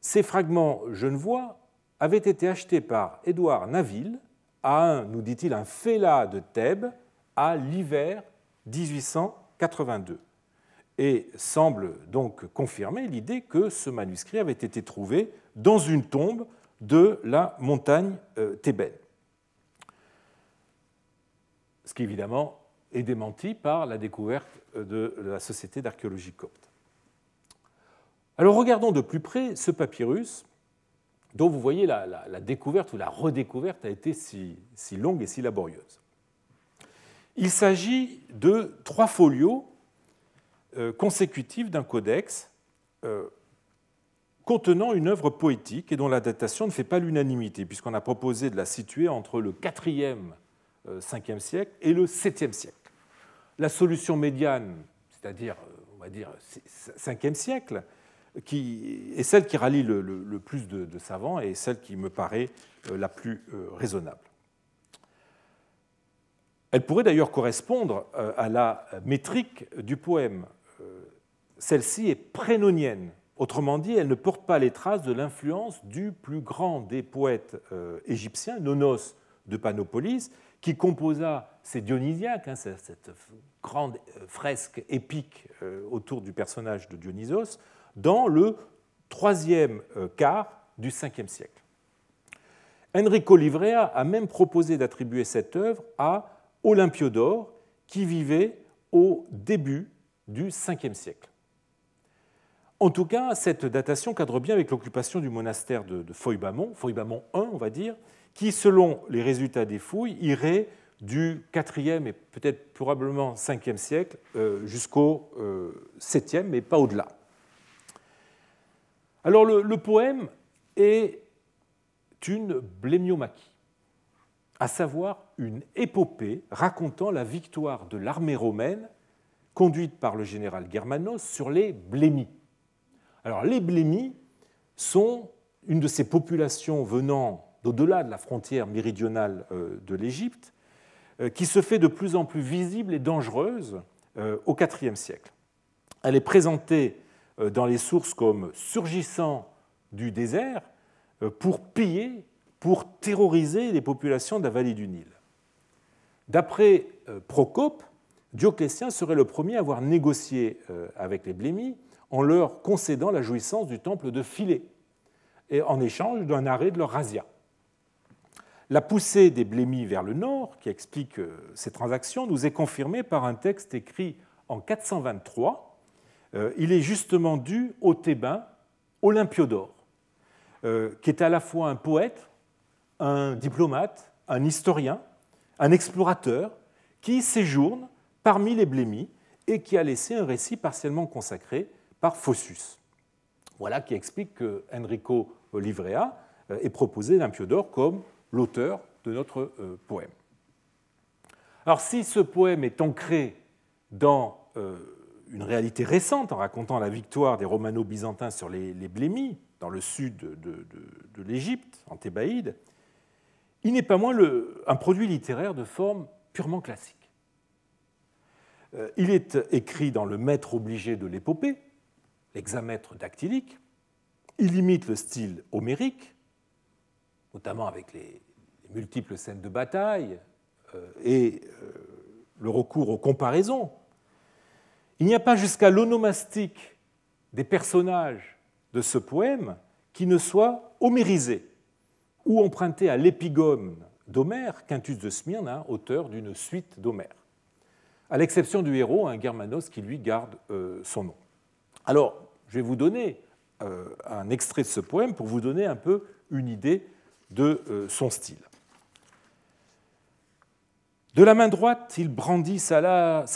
Ces fragments genevois avaient été achetés par Édouard Naville à un, nous dit-il, un félin de Thèbes à l'hiver 1882 et semble donc confirmer l'idée que ce manuscrit avait été trouvé dans une tombe de la montagne euh, thébaine. Ce qui évidemment est démenti par la découverte de la Société d'archéologie copte. Alors regardons de plus près ce papyrus dont vous voyez la, découverte ou la redécouverte a été si, longue et si laborieuse. Il s'agit de trois folios euh, consécutifs d'un codex euh, contenant une œuvre poétique et dont la datation ne fait pas l'unanimité, puisqu'on a proposé de la situer entre le 4e, 5e siècle et le 7e siècle. La solution médiane, c'est-à-dire, on va dire, 5e siècle, qui est celle qui rallie le, plus de, savants et celle qui me paraît euh, la plus euh, raisonnable. Elle pourrait d'ailleurs correspondre euh, à la métrique du poème. Celle-ci est prénonienne, autrement dit, elle ne porte pas les traces de l'influence du plus grand des poètes égyptiens, Nonos de Panopolis, qui composa ces Dionysiaques, hein, cette grande fresque épique autour du personnage de Dionysos, dans le troisième quart du Ve siècle. Enrico Livrea a même proposé d'attribuer cette œuvre à Olympiodore, qui vivait au début du Ve siècle. En tout cas, cette datation cadre bien avec l'occupation du monastère de, Foibamon, Foibamon I, on va dire, qui, selon les résultats des fouilles, irait du IVe et peut-être probablement Ve siècle euh, jusqu'au VIIe, euh, mais pas au-delà. Alors le, poème est une blémiomachie, à savoir une épopée racontant la victoire de l'armée romaine conduite par le général Germanos sur les blémis. Alors les blémis sont une de ces populations venant d'au-delà de la frontière méridionale euh, de l'Égypte, euh, qui se fait de plus en plus visible et dangereuse euh, au IVe siècle. Elle est présentée dans les sources comme surgissant du désert pour piller, pour terroriser les populations de la vallée du Nil. D'après Procope, Dioclétien serait le premier à avoir négocié avec les blémis en leur concédant la jouissance du temple de Philée, et en échange d'un arrêt de leur razzia. La poussée des blémis vers le nord, qui explique euh, ces transactions, nous est confirmée par un texte écrit en 423. Euh, il est justement dû au Thébain Olympiodore, euh, qui est à la fois un poète, un diplomate, un historien, un explorateur, qui séjourne parmi les blémis et qui a laissé un récit partiellement consacré par Phossus. Voilà qui explique que Enrico Livrea euh, ait proposé Olympiodore comme l'auteur de notre euh, poème. Alors si ce poème est ancré dans euh, une réalité récente en racontant la victoire des Romano-Byzantins sur les, Blémis dans le sud de, l'Égypte, en Thébaïde, il n'est pas moins un produit littéraire de forme purement classique. Il est écrit dans le maître obligé de l'épopée, l'hexamètre dactylique. Il imite le style homérique, notamment avec les, multiples scènes de bataille euh, et euh, le recours aux comparaisons. Il n'y a pas jusqu'à l'onomastique des personnages de ce poème qui ne soit homérisé ou emprunté à l'épigone d'Homère, Quintus de Smyrne, hein, auteur d'une suite d'Homère, à l'exception du héros, un Germanos, qui lui garde euh, son nom. Alors, je vais vous donner euh, un extrait de ce poème pour vous donner un peu une idée de euh, son style. De la main droite, il brandit sa,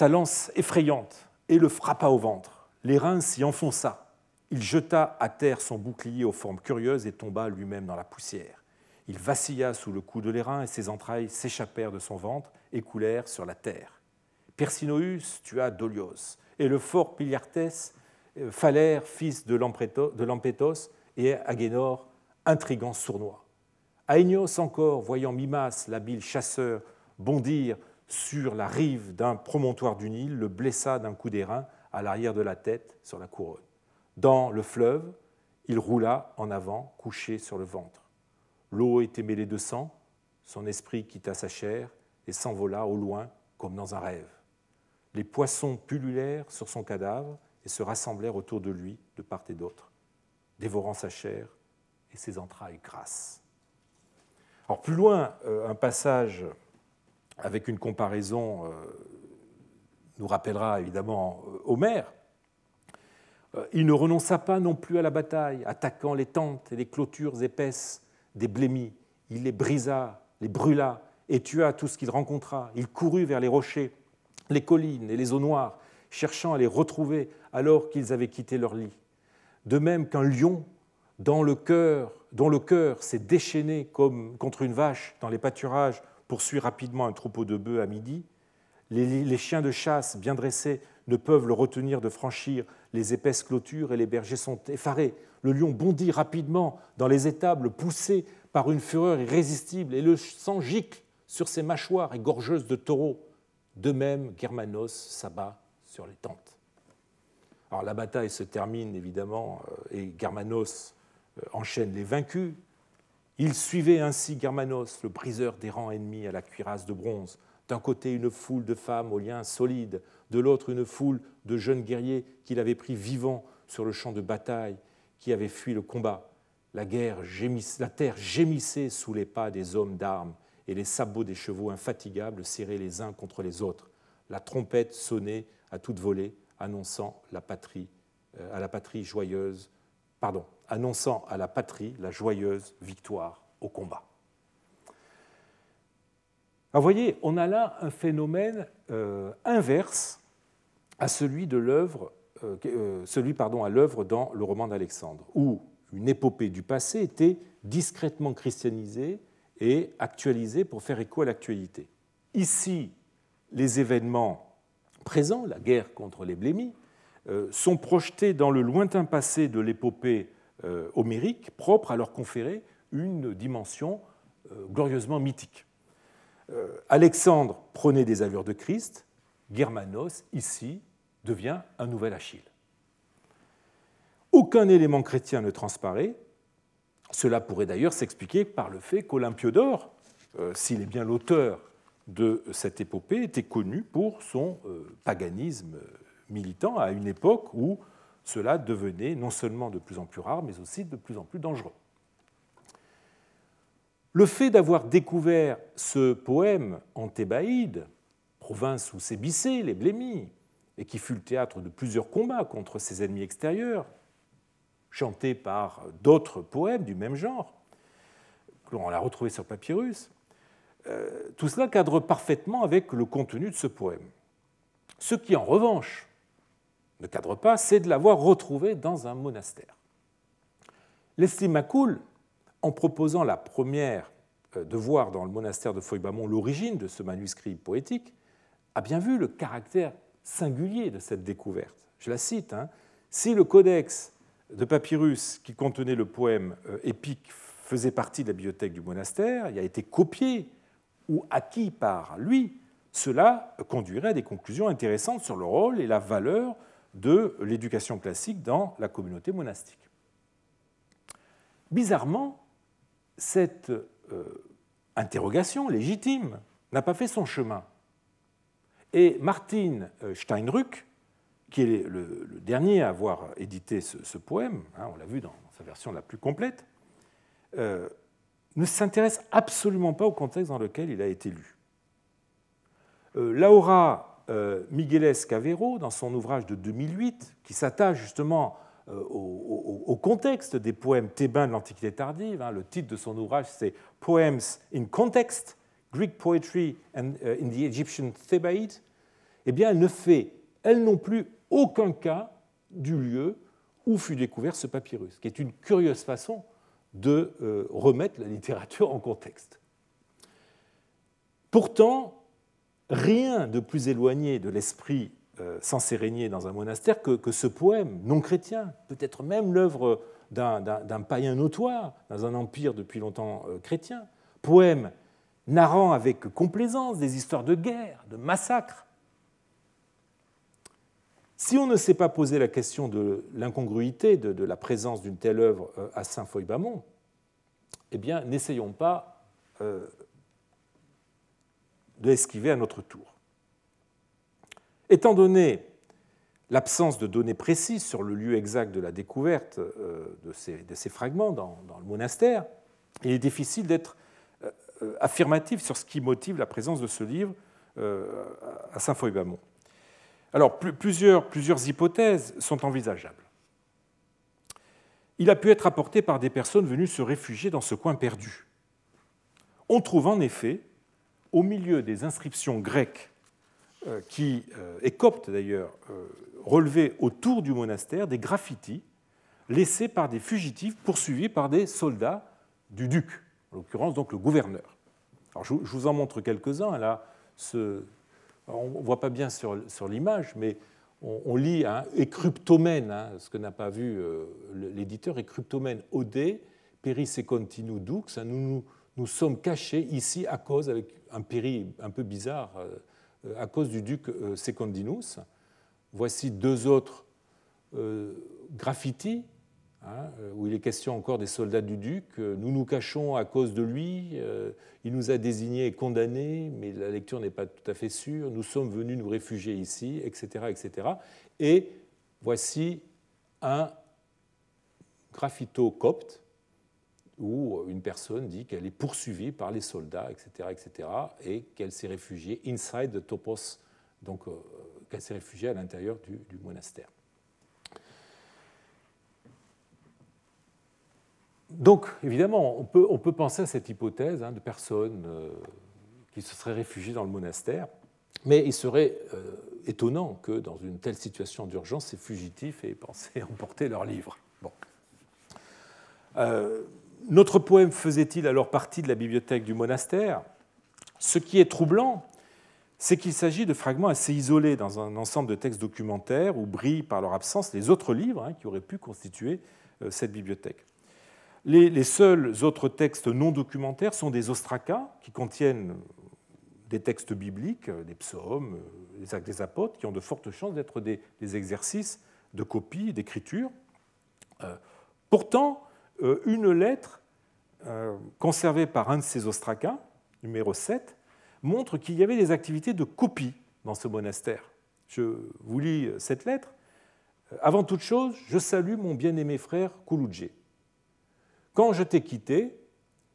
lance effrayante et le frappa au ventre. Les s'y enfonça. Il jeta à terre son bouclier aux formes curieuses et tomba lui-même dans la poussière. Il vacilla sous le coup de l'airain et ses entrailles s'échappèrent de son ventre et coulèrent sur la terre. Persinoüs tua Dolios et le fort Piliartès Phalère, fils de Lampétos, et Agénor, intrigant sournois. Aïnios encore, voyant Mimas, l'habile chasseur, bondir sur la rive d'un promontoire du Nil, le blessa d'un coup d'airain à l'arrière de la tête sur la couronne. Dans le fleuve, il roula en avant, couché sur le ventre. L'eau était mêlée de sang, son esprit quitta sa chair et s'envola au loin comme dans un rêve. Les poissons pullulèrent sur son cadavre, et se rassemblèrent autour de lui de part et d'autre, dévorant sa chair et ses entrailles grasses. Alors plus loin, euh, un passage avec une comparaison euh, nous rappellera évidemment euh, Homère. Il ne renonça pas non plus à la bataille, attaquant les tentes et les clôtures épaisses des blémis. Il les brisa, les brûla et tua tout ce qu'il rencontra. Il courut vers les rochers, les collines et les eaux noires, cherchant à les retrouver alors qu'ils avaient quitté leur lit. De même qu'un lion dans le dont le cœur s'est déchaîné comme contre une vache dans les pâturages, poursuit rapidement un troupeau de bœufs à midi. Les, chiens de chasse bien dressés ne peuvent le retenir de franchir les épaisses clôtures et les bergers sont effarés. Le lion bondit rapidement dans les étables, poussé par une fureur irrésistible, et le sang gicle sur ses mâchoires égorgeuses de taureaux. De même, Germanos s'abat sur les tentes. Alors la bataille se termine évidemment euh, et Germanos euh, enchaîne les vaincus. Il suivait ainsi Germanos, le briseur des rangs ennemis à la cuirasse de bronze. D'un côté, une foule de femmes aux liens solides, de l'autre, une foule de jeunes guerriers qu'il avait pris vivants sur le champ de bataille, qui avaient fui le combat. La, terre gémissait sous les pas des hommes d'armes et les sabots des chevaux infatigables serrés les uns contre les autres. La trompette sonnait à toute volée, annonçant la patrie, euh, à la patrie joyeuse, pardon, annonçant à la patrie la joyeuse victoire au combat. vous voyez, on a là un phénomène euh, inverse à celui de l'œuvre, euh, celui pardon, à l'œuvre dans le roman d'Alexandre, où une épopée du passé était discrètement christianisée et actualisée pour faire écho à l'actualité. Ici, les événements présents, la guerre contre les blémis, euh, sont projetés dans le lointain passé de l'épopée euh, homérique, propre à leur conférer une dimension euh, glorieusement mythique. Alexandre prenait des allures de Christ, Germanos, ici, devient un nouvel Achille. Aucun élément chrétien ne transparaît, cela pourrait d'ailleurs s'expliquer par le fait qu'Olympiodore, euh, s'il est bien l'auteur de cette épopée, était connu pour son euh, paganisme militant à une époque où cela devenait non seulement de plus en plus rare, mais aussi de plus en plus dangereux. Le fait d'avoir découvert ce poème en Thébaïde, province où s'ébissaient les blémis, et qui fut le théâtre de plusieurs combats contre ses ennemis extérieurs, chanté par d'autres poèmes du même genre, l'on l'a retrouvé sur papyrus, euh, tout cela cadre parfaitement avec le contenu de ce poème. Ce qui, en revanche, ne cadre pas, c'est de l'avoir retrouvé dans un monastère. Leslie McCool, en proposant la première euh, de voir dans le monastère de Foybamont l'origine de ce manuscrit poétique, a bien vu le caractère singulier de cette découverte. Je la cite hein. Si le codex de papyrus qui contenait le poème euh, épique faisait partie de la bibliothèque du monastère, il a été copié ou acquis par lui, cela conduirait à des conclusions intéressantes sur le rôle et la valeur de l'éducation classique dans la communauté monastique. Bizarrement, cette euh, interrogation légitime n'a pas fait son chemin. Et Martin euh, Steinruck qui est le, dernier à avoir édité ce, poème, hein, on l'a vu dans sa version la plus complète, euh, ne s'intéresse absolument pas au contexte dans lequel il a été lu. Laura Migueles Cavero, dans son ouvrage de 2008, qui s'attache justement au, contexte des poèmes thébains de l'Antiquité tardive, hein, le titre de son ouvrage c'est Poems in Context, Greek Poetry in the Egyptian Thebaid, eh bien, elle ne fait, elle non plus, aucun cas du lieu où fut découvert ce papyrus, qui est une curieuse façon de euh, remettre la littérature en contexte. Pourtant, rien de plus éloigné de l'esprit euh, censé régner dans un monastère que, ce poème non chrétien, peut-être même l'œuvre d'un païen notoire dans un empire depuis longtemps euh, chrétien, poème narrant avec complaisance des histoires de guerre, de massacres, si on ne s'est pas posé la question de l'incongruité de, la présence d'une telle œuvre euh, à Saint-Foy-Bamont, eh bien, n'essayons pas de l'esquiver à notre tour. Étant donné l'absence de données précises sur le lieu exact de la découverte euh, de ces, fragments dans, le monastère, il est difficile d'être affirmatif sur ce qui motive la présence de ce livre à Saint-Foy-Bamont. Alors, plusieurs, hypothèses sont envisageables. Il a pu être apporté par des personnes venues se réfugier dans ce coin perdu. On trouve en effet, au milieu des inscriptions grecques euh, qui, euh, et coptes d'ailleurs, euh, relevées autour du monastère, des graffitis laissés par des fugitifs poursuivis par des soldats du duc, en l'occurrence donc le gouverneur. Alors, je vous en montre quelques-uns. Là, on ne voit pas bien sur, l'image, mais on, lit un écryptomène, hein, ce que n'a pas vu l'éditeur, écryptomène OD, péri continu dux. Hein, nous, nous, sommes cachés ici à cause, avec un péri un peu bizarre, euh, à cause du duc euh, Secondinus. Voici deux autres graffitis Hein, euh, où il est question encore des soldats du duc. Euh, nous nous cachons à cause de lui, euh, il nous a désignés et condamnés, mais la lecture n'est pas tout à fait sûre. Nous sommes venus nous réfugier ici, etc. etc. Et voici un graffito copte où une personne dit qu'elle est poursuivie par les soldats, etc., etc., et qu'elle s'est réfugiée inside the topos, donc qu'elle s'est réfugiée à l'intérieur du monastère. donc, évidemment, on peut, on peut, penser à cette hypothèse hein, de personnes euh, qui se seraient réfugiées dans le monastère, mais il serait euh, étonnant que, dans une telle situation d'urgence, ces fugitifs aient pensé emporter leurs livres. Bon. Euh, notre poème faisait-il alors partie de la bibliothèque du monastère? Ce qui est troublant, c'est qu'il s'agit de fragments assez isolés dans un ensemble de textes documentaires où brillent par leur absence les autres livres hein, qui auraient pu constituer cette bibliothèque. Les, seuls autres textes non documentaires sont des ostracas qui contiennent des textes bibliques, des psaumes, actes des apôtres, qui ont de fortes chances d'être des, exercices de copie, d'écriture. Euh, pourtant, euh, une lettre euh, conservée par un de ces ostracas, numéro 7, montre qu'il y avait des activités de copie dans ce monastère. Je vous lis cette lettre. Avant toute chose, je salue mon bien-aimé frère Kouloudjé. Quand je t'ai quitté,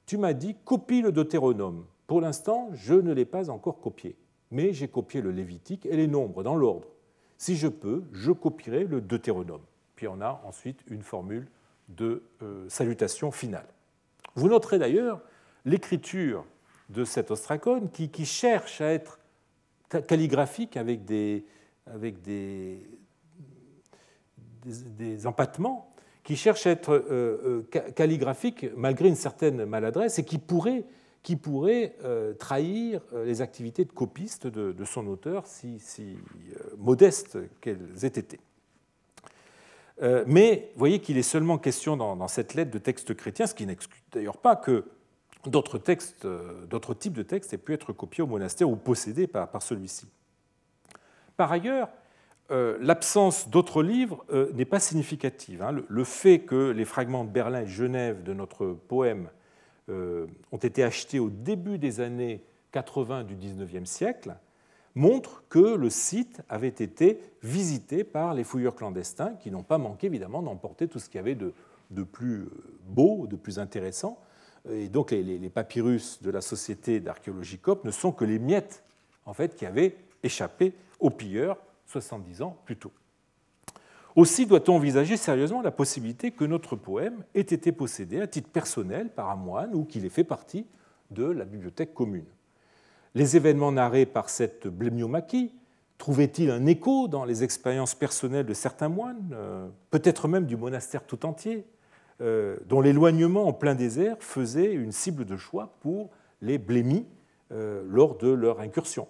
tu m'as dit copie le Deutéronome. Pour l'instant, je ne l'ai pas encore copié, mais j'ai copié le Lévitique et les nombres dans l'ordre. Si je peux, je copierai le Deutéronome. Puis on a ensuite une formule de euh, salutation finale. Vous noterez d'ailleurs l'écriture de cet ostracone qui, cherche à être calligraphique avec des, avec empattements qui cherche à être euh, euh, calligraphique malgré une certaine maladresse et qui pourrait, trahir les activités de copiste de, son auteur, si, si modestes qu'elles aient été. Mais vous voyez qu'il est seulement question dans, cette lettre de texte chrétien, ce qui n'exclut d'ailleurs pas que d'autres textes, d'autres types de textes aient pu être copiés au monastère ou possédés par, celui-ci. Par ailleurs, euh, l'absence d'autres livres euh, n'est pas significative. Hein. Le fait que les fragments de Berlin et de Genève de notre poème euh, ont été achetés au début des années 80 du XIXe siècle montre que le site avait été visité par les fouilleurs clandestins qui n'ont pas manqué évidemment d'emporter tout ce qu'il y avait de, plus beau, de plus intéressant. Et donc les, papyrus de la Société d'archéologie COP ne sont que les miettes en fait, qui avaient échappé aux pilleurs 70 ans plus tôt. Aussi doit-on envisager sérieusement la possibilité que notre poème ait été possédé à titre personnel par un moine ou qu'il ait fait partie de la bibliothèque commune. Les événements narrés par cette blémiomachie trouvaient-ils un écho dans les expériences personnelles de certains moines, euh, peut-être même du monastère tout entier, euh, dont l'éloignement en plein désert faisait une cible de choix pour les blémis euh, lors de leur incursion?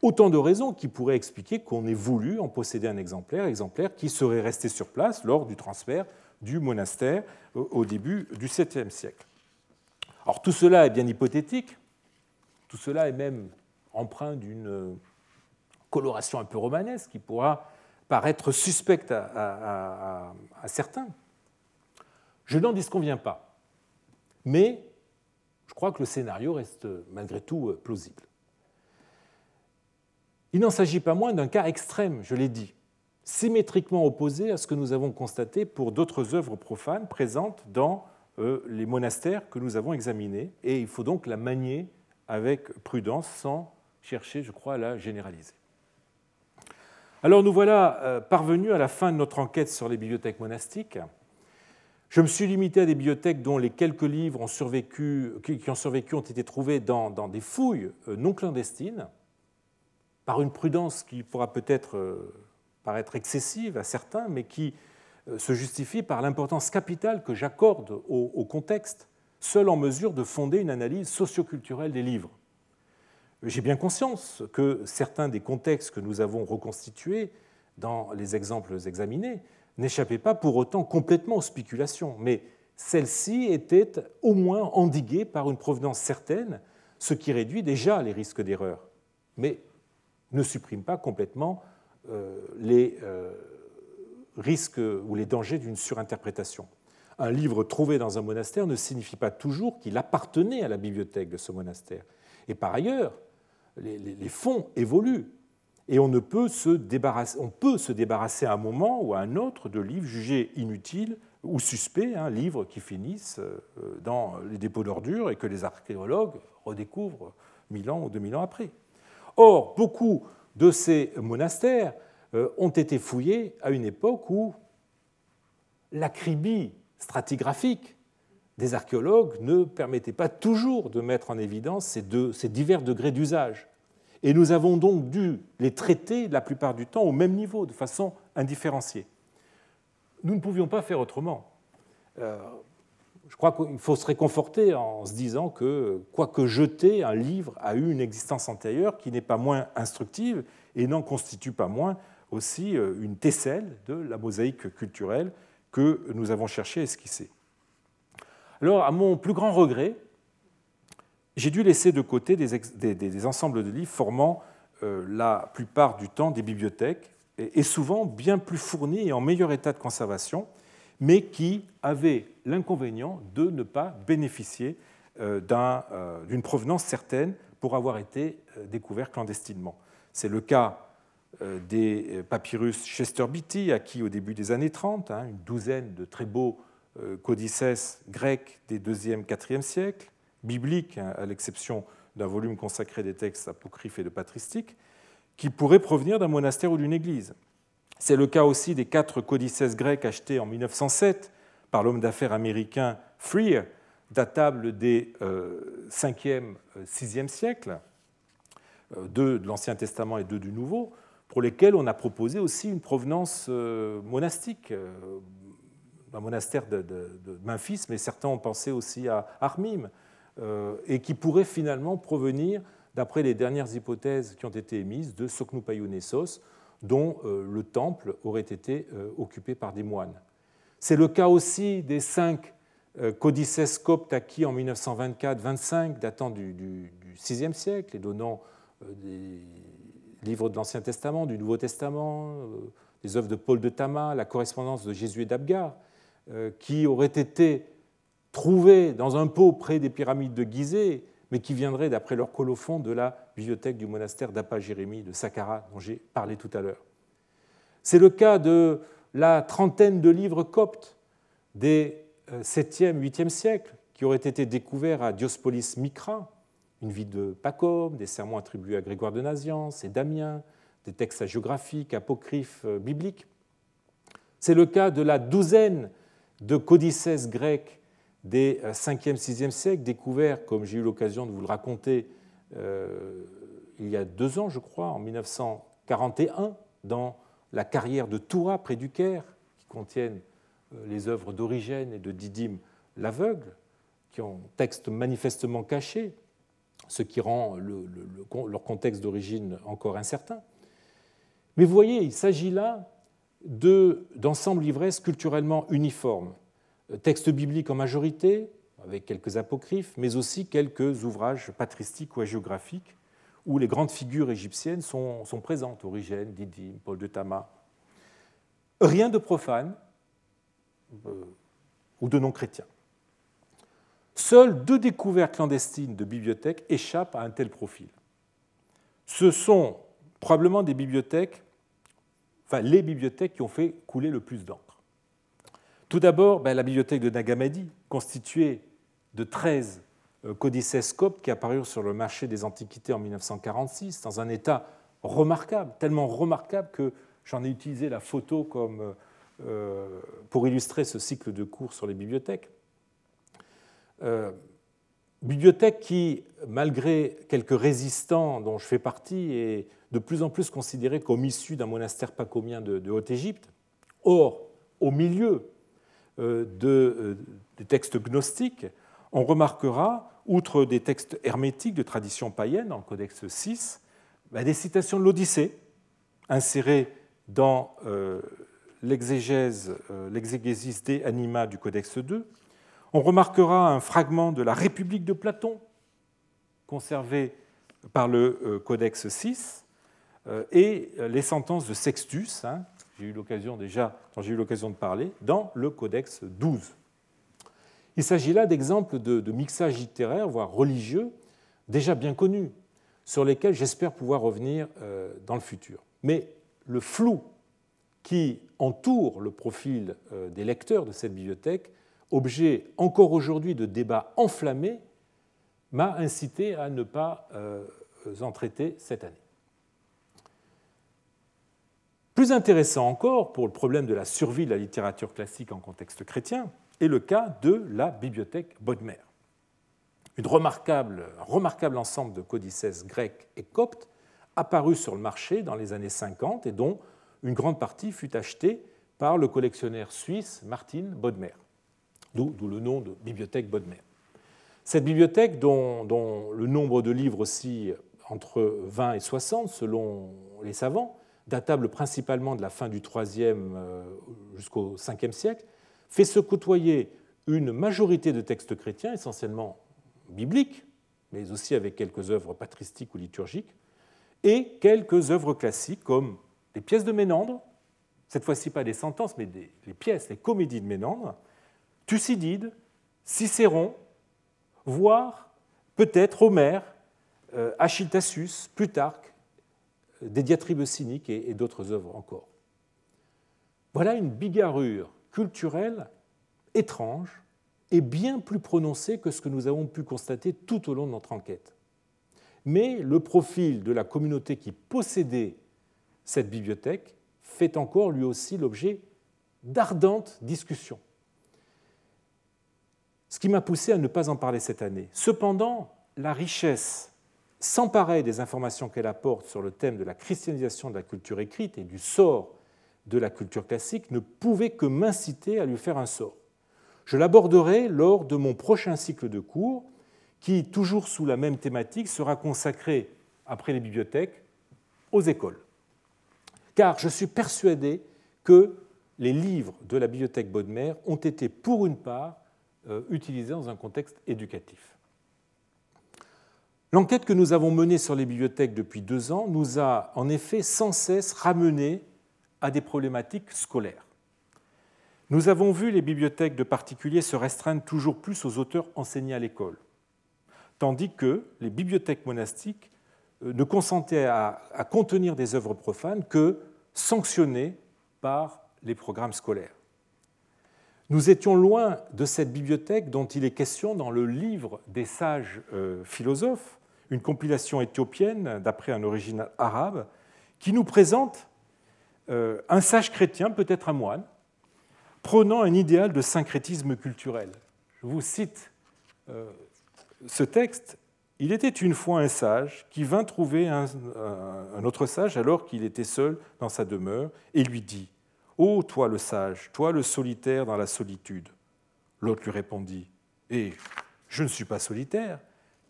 Autant de raisons qui pourraient expliquer qu'on ait voulu en posséder un exemplaire, exemplaire qui serait resté sur place lors du transfert du monastère au début du 7e siècle. Alors tout cela est bien hypothétique, tout cela est même empreint d'une coloration un peu romanesque qui pourra paraître suspecte à, certains. Je n'en disconviens pas, mais je crois que le scénario reste malgré tout plausible. Il n'en s'agit pas moins d'un cas extrême, je l'ai dit, symétriquement opposé à ce que nous avons constaté pour d'autres œuvres profanes présentes dans euh, les monastères que nous avons examinés, et il faut donc la manier avec prudence sans chercher, je crois, à la généraliser. Alors nous voilà euh, parvenus à la fin de notre enquête sur les bibliothèques monastiques. Je me suis limité à des bibliothèques dont les quelques livres qui ont survécu ont été trouvés dans, des fouilles euh, non clandestines, par une prudence qui pourra peut-être euh, paraître excessive à certains, mais qui se justifie par l'importance capitale que j'accorde au, contexte, seul en mesure de fonder une analyse socioculturelle des livres. J'ai bien conscience que certains des contextes que nous avons reconstitués dans les exemples examinés n'échappaient pas pour autant complètement aux spéculations, mais celles-ci étaient au moins endiguées par une provenance certaine, ce qui réduit déjà les risques d'erreur. Mais ne supprime pas complètement euh, les euh, risque ou les dangers d'une surinterprétation. Un livre trouvé dans un monastère ne signifie pas toujours qu'il appartenait à la bibliothèque de ce monastère. Et par ailleurs, les, fonds évoluent et on, ne peut se débarrasser, à un moment ou à un autre de livres jugés inutiles ou suspects, hein, livres qui finissent euh, dans les dépôts d'ordures et que les archéologues redécouvrent mille ans ou deux mille ans après. Or, beaucoup de ces monastères euh, ont été fouillés à une époque où l'acribie stratigraphique des archéologues ne permettait pas toujours de mettre en évidence ces, divers degrés d'usage. Et nous avons donc dû les traiter la plupart du temps au même niveau, de façon indifférenciée. Nous ne pouvions pas faire autrement. Euh, je crois qu'il faut se réconforter en se disant que, quoique jeter, un livre a eu une existence antérieure qui n'est pas moins instructive et n'en constitue pas moins aussi euh, une tesselle de la mosaïque culturelle que nous avons cherché à esquisser. Alors, à mon plus grand regret, j'ai dû laisser de côté des, ensembles de livres formant euh, la plupart du temps des bibliothèques, et souvent bien plus fournis et en meilleur état de conservation, mais qui avaient l'inconvénient de ne pas bénéficier euh, euh, d'une provenance certaine pour avoir été découverts clandestinement. C'est le cas des papyrus Chester Beatty, acquis au début des années 30, hein, une douzaine de très beaux codices grecs des 2e, 4e siècles, bibliques, hein, à l'exception d'un volume consacré des textes apocryphes et de patristiques, qui pourraient provenir d'un monastère ou d'une église. C'est le cas aussi des quatre codices grecs achetés en 1907 par l'homme d'affaires américain Freer, datables des 5e, euh, 6e euh, siècles, euh, deux de l'Ancien Testament et deux du Nouveau, pour lesquels on a proposé aussi une provenance monastique. Un monastère de, Memphis, mais certains ont pensé aussi à Armim, euh, et qui pourrait finalement provenir, d'après les dernières hypothèses qui ont été émises, de Soknupayunessos, dont euh, le temple aurait été euh, occupé par des moines. C'est le cas aussi des cinq codices coptes acquis en 1924-25, datant du, du, VIe siècle et donnant des livres de l'Ancien Testament, du Nouveau Testament, des œuvres de Paul de Tama, la correspondance de Jésus et d'Abgar, qui auraient été trouvés dans un pot près des pyramides de Gizeh, mais qui viendraient, d'après leur colophon, de la bibliothèque du monastère d'Appa Jérémie de Saqqara, dont j'ai parlé tout à l'heure. C'est le cas de la trentaine de livres coptes des 7e, euh, 8e siècles qui auraient été découverts à Diospolis Mykra, une ville de Pacom, des sermons attribués à Grégoire de Naziance et Damien, des textes géographiques, apocryphes, euh, bibliques. C'est le cas de la douzaine de codices grecs des 5e, 6e siècles, découvert, comme j'ai eu l'occasion de vous le raconter euh, il y a deux ans, je crois, en 1941, dans la carrière de Toura, près du Caire, qui contiennent euh, les œuvres d'Origène et de Didyme l'aveugle, qui ont texte manifestement caché, ce qui rend leur contexte d'origine encore incertain. Mais vous voyez, il s'agit là d'ensembles livresques culturellement uniformes, textes bibliques en majorité, avec quelques apocryphes, mais aussi quelques ouvrages patristiques ou hagiographiques où les grandes figures égyptiennes sont, présentes, Origène, Didyme, Paul de Tama. Rien de profane euh, ou de non chrétien. Seules deux découvertes clandestines de bibliothèques échappent à un tel profil. Ce sont probablement des bibliothèques, enfin les bibliothèques qui ont fait couler le plus d'encre. Tout d'abord, ben, la bibliothèque de Nagamadi, constituée de 13 euh, codices coptes qui apparurent sur le marché des antiquités en 1946, dans un état remarquable, tellement remarquable que j'en ai utilisé la photo comme, euh, pour illustrer ce cycle de cours sur les bibliothèques. Euh, bibliothèque qui, malgré quelques résistants dont je fais partie, est de plus en plus considérée comme issue d'un monastère pacomien de, de Haute-Égypte. Or, au milieu euh, de, euh, des textes gnostiques, on remarquera, outre des textes hermétiques de tradition païenne, en Codex 6, bah, des citations de l'Odyssée, insérées dans l'exégèse, l'exégésis des anima du Codex 2. On remarquera un fragment de la République de Platon, conservé par le Codex 6, et les sentences de Sextus, hein, j'ai eu l'occasion déjà, dont j'ai eu l'occasion de parler, dans le Codex 12. Il s'agit là d'exemples de, de mixage littéraire, voire religieux, déjà bien connus, sur lesquels j'espère pouvoir revenir euh, dans le futur. Mais le flou qui entoure le profil euh, des lecteurs de cette bibliothèque, objet encore aujourd'hui de débats enflammés, m'a incité à ne pas euh, en traiter cette année. Plus intéressant encore pour le problème de la survie de la littérature classique en contexte chrétien est le cas de la bibliothèque Bodmer. Une remarquable, un remarquable ensemble de codices grecs et coptes apparu sur le marché dans les années 50 et dont une grande partie fut achetée par le collectionneur suisse Martin Bodmer, d'où le nom de bibliothèque Bodmer. Cette bibliothèque, dont, le nombre de livres aussi entre 20 et 60 selon les savants, datable principalement de la fin du IIIe euh, jusqu'au 5e siècle, fait se côtoyer une majorité de textes chrétiens, essentiellement bibliques, mais aussi avec quelques œuvres patristiques ou liturgiques, et quelques œuvres classiques comme les pièces de Ménandre, cette fois-ci pas des sentences, mais des, les pièces, les comédies de Ménandre, Thucydide, Cicéron, voire peut-être Homère, euh, Achiltassus, Plutarque, euh, des diatribes cyniques et d'autres œuvres encore. Voilà une bigarrure culturelle étrange et bien plus prononcée que ce que nous avons pu constater tout au long de notre enquête. Mais le profil de la communauté qui possédait cette bibliothèque fait encore lui aussi l'objet d'ardentes discussions. Ce qui m'a poussé à ne pas en parler cette année. Cependant, la richesse sans pareil des informations qu'elle apporte sur le thème de la christianisation de la culture écrite et du sort de la culture classique ne pouvait que m'inciter à lui faire un sort. Je l'aborderai lors de mon prochain cycle de cours qui, toujours sous la même thématique, sera consacré, après les bibliothèques, aux écoles car je suis persuadé que les livres de la bibliothèque Bodmer ont été pour une part utilisés dans un contexte éducatif. L'enquête que nous avons menée sur les bibliothèques depuis deux ans nous a en effet sans cesse ramené à des problématiques scolaires. Nous avons vu les bibliothèques de particuliers se restreindre toujours plus aux auteurs enseignés à l'école, tandis que les bibliothèques monastiques euh, ne consentaient à, contenir des œuvres profanes que sanctionnés par les programmes scolaires. Nous étions loin de cette bibliothèque dont il est question dans le livre des sages euh, philosophes, une compilation éthiopienne d'après un original arabe, qui nous présente euh, un sage chrétien, peut-être un moine, prônant un idéal de syncrétisme culturel. Je vous cite euh, ce texte il était une fois un sage qui vint trouver un, autre sage alors qu'il était seul dans sa demeure et lui dit Ô toi le sage, toi le solitaire dans la solitude L'autre lui répondit Eh, je ne suis pas solitaire,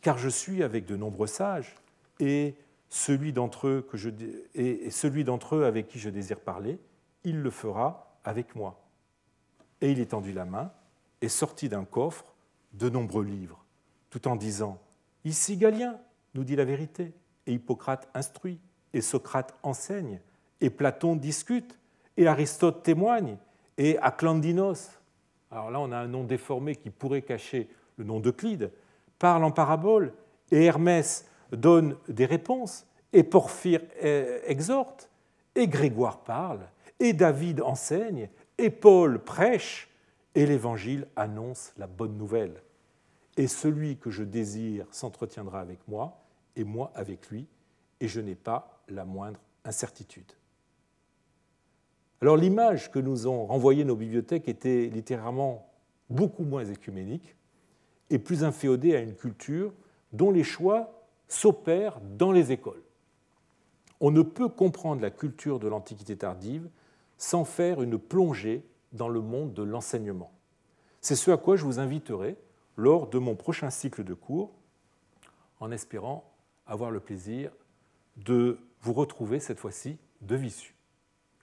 car je suis avec de nombreux sages, et celui d'entre eux, et celui d'entre eux avec qui je désire parler, il le fera avec moi. Et il étendit la main et sortit d'un coffre de nombreux livres, tout en disant Ici Galien nous dit la vérité, et Hippocrate instruit, et Socrate enseigne, et Platon discute, et Aristote témoigne, et Aclandinos, alors là on a un nom déformé qui pourrait cacher le nom d'Euclide, parle en parabole, et Hermès donne des réponses, et Porphyre euh, exhorte, et Grégoire parle, et David enseigne, et Paul prêche, et l'Évangile annonce la bonne nouvelle. Et celui que je désire s'entretiendra avec moi, et moi avec lui, et je n'ai pas la moindre incertitude. Alors l'image que nous ont renvoyée nos bibliothèques était littéralement beaucoup moins écuménique et plus inféodée à une culture dont les choix s'opèrent dans les écoles. On ne peut comprendre la culture de l'Antiquité tardive sans faire une plongée dans le monde de l'enseignement. C'est ce à quoi je vous inviterai lors de mon prochain cycle de cours, en espérant avoir le plaisir de vous retrouver cette fois-ci de visu.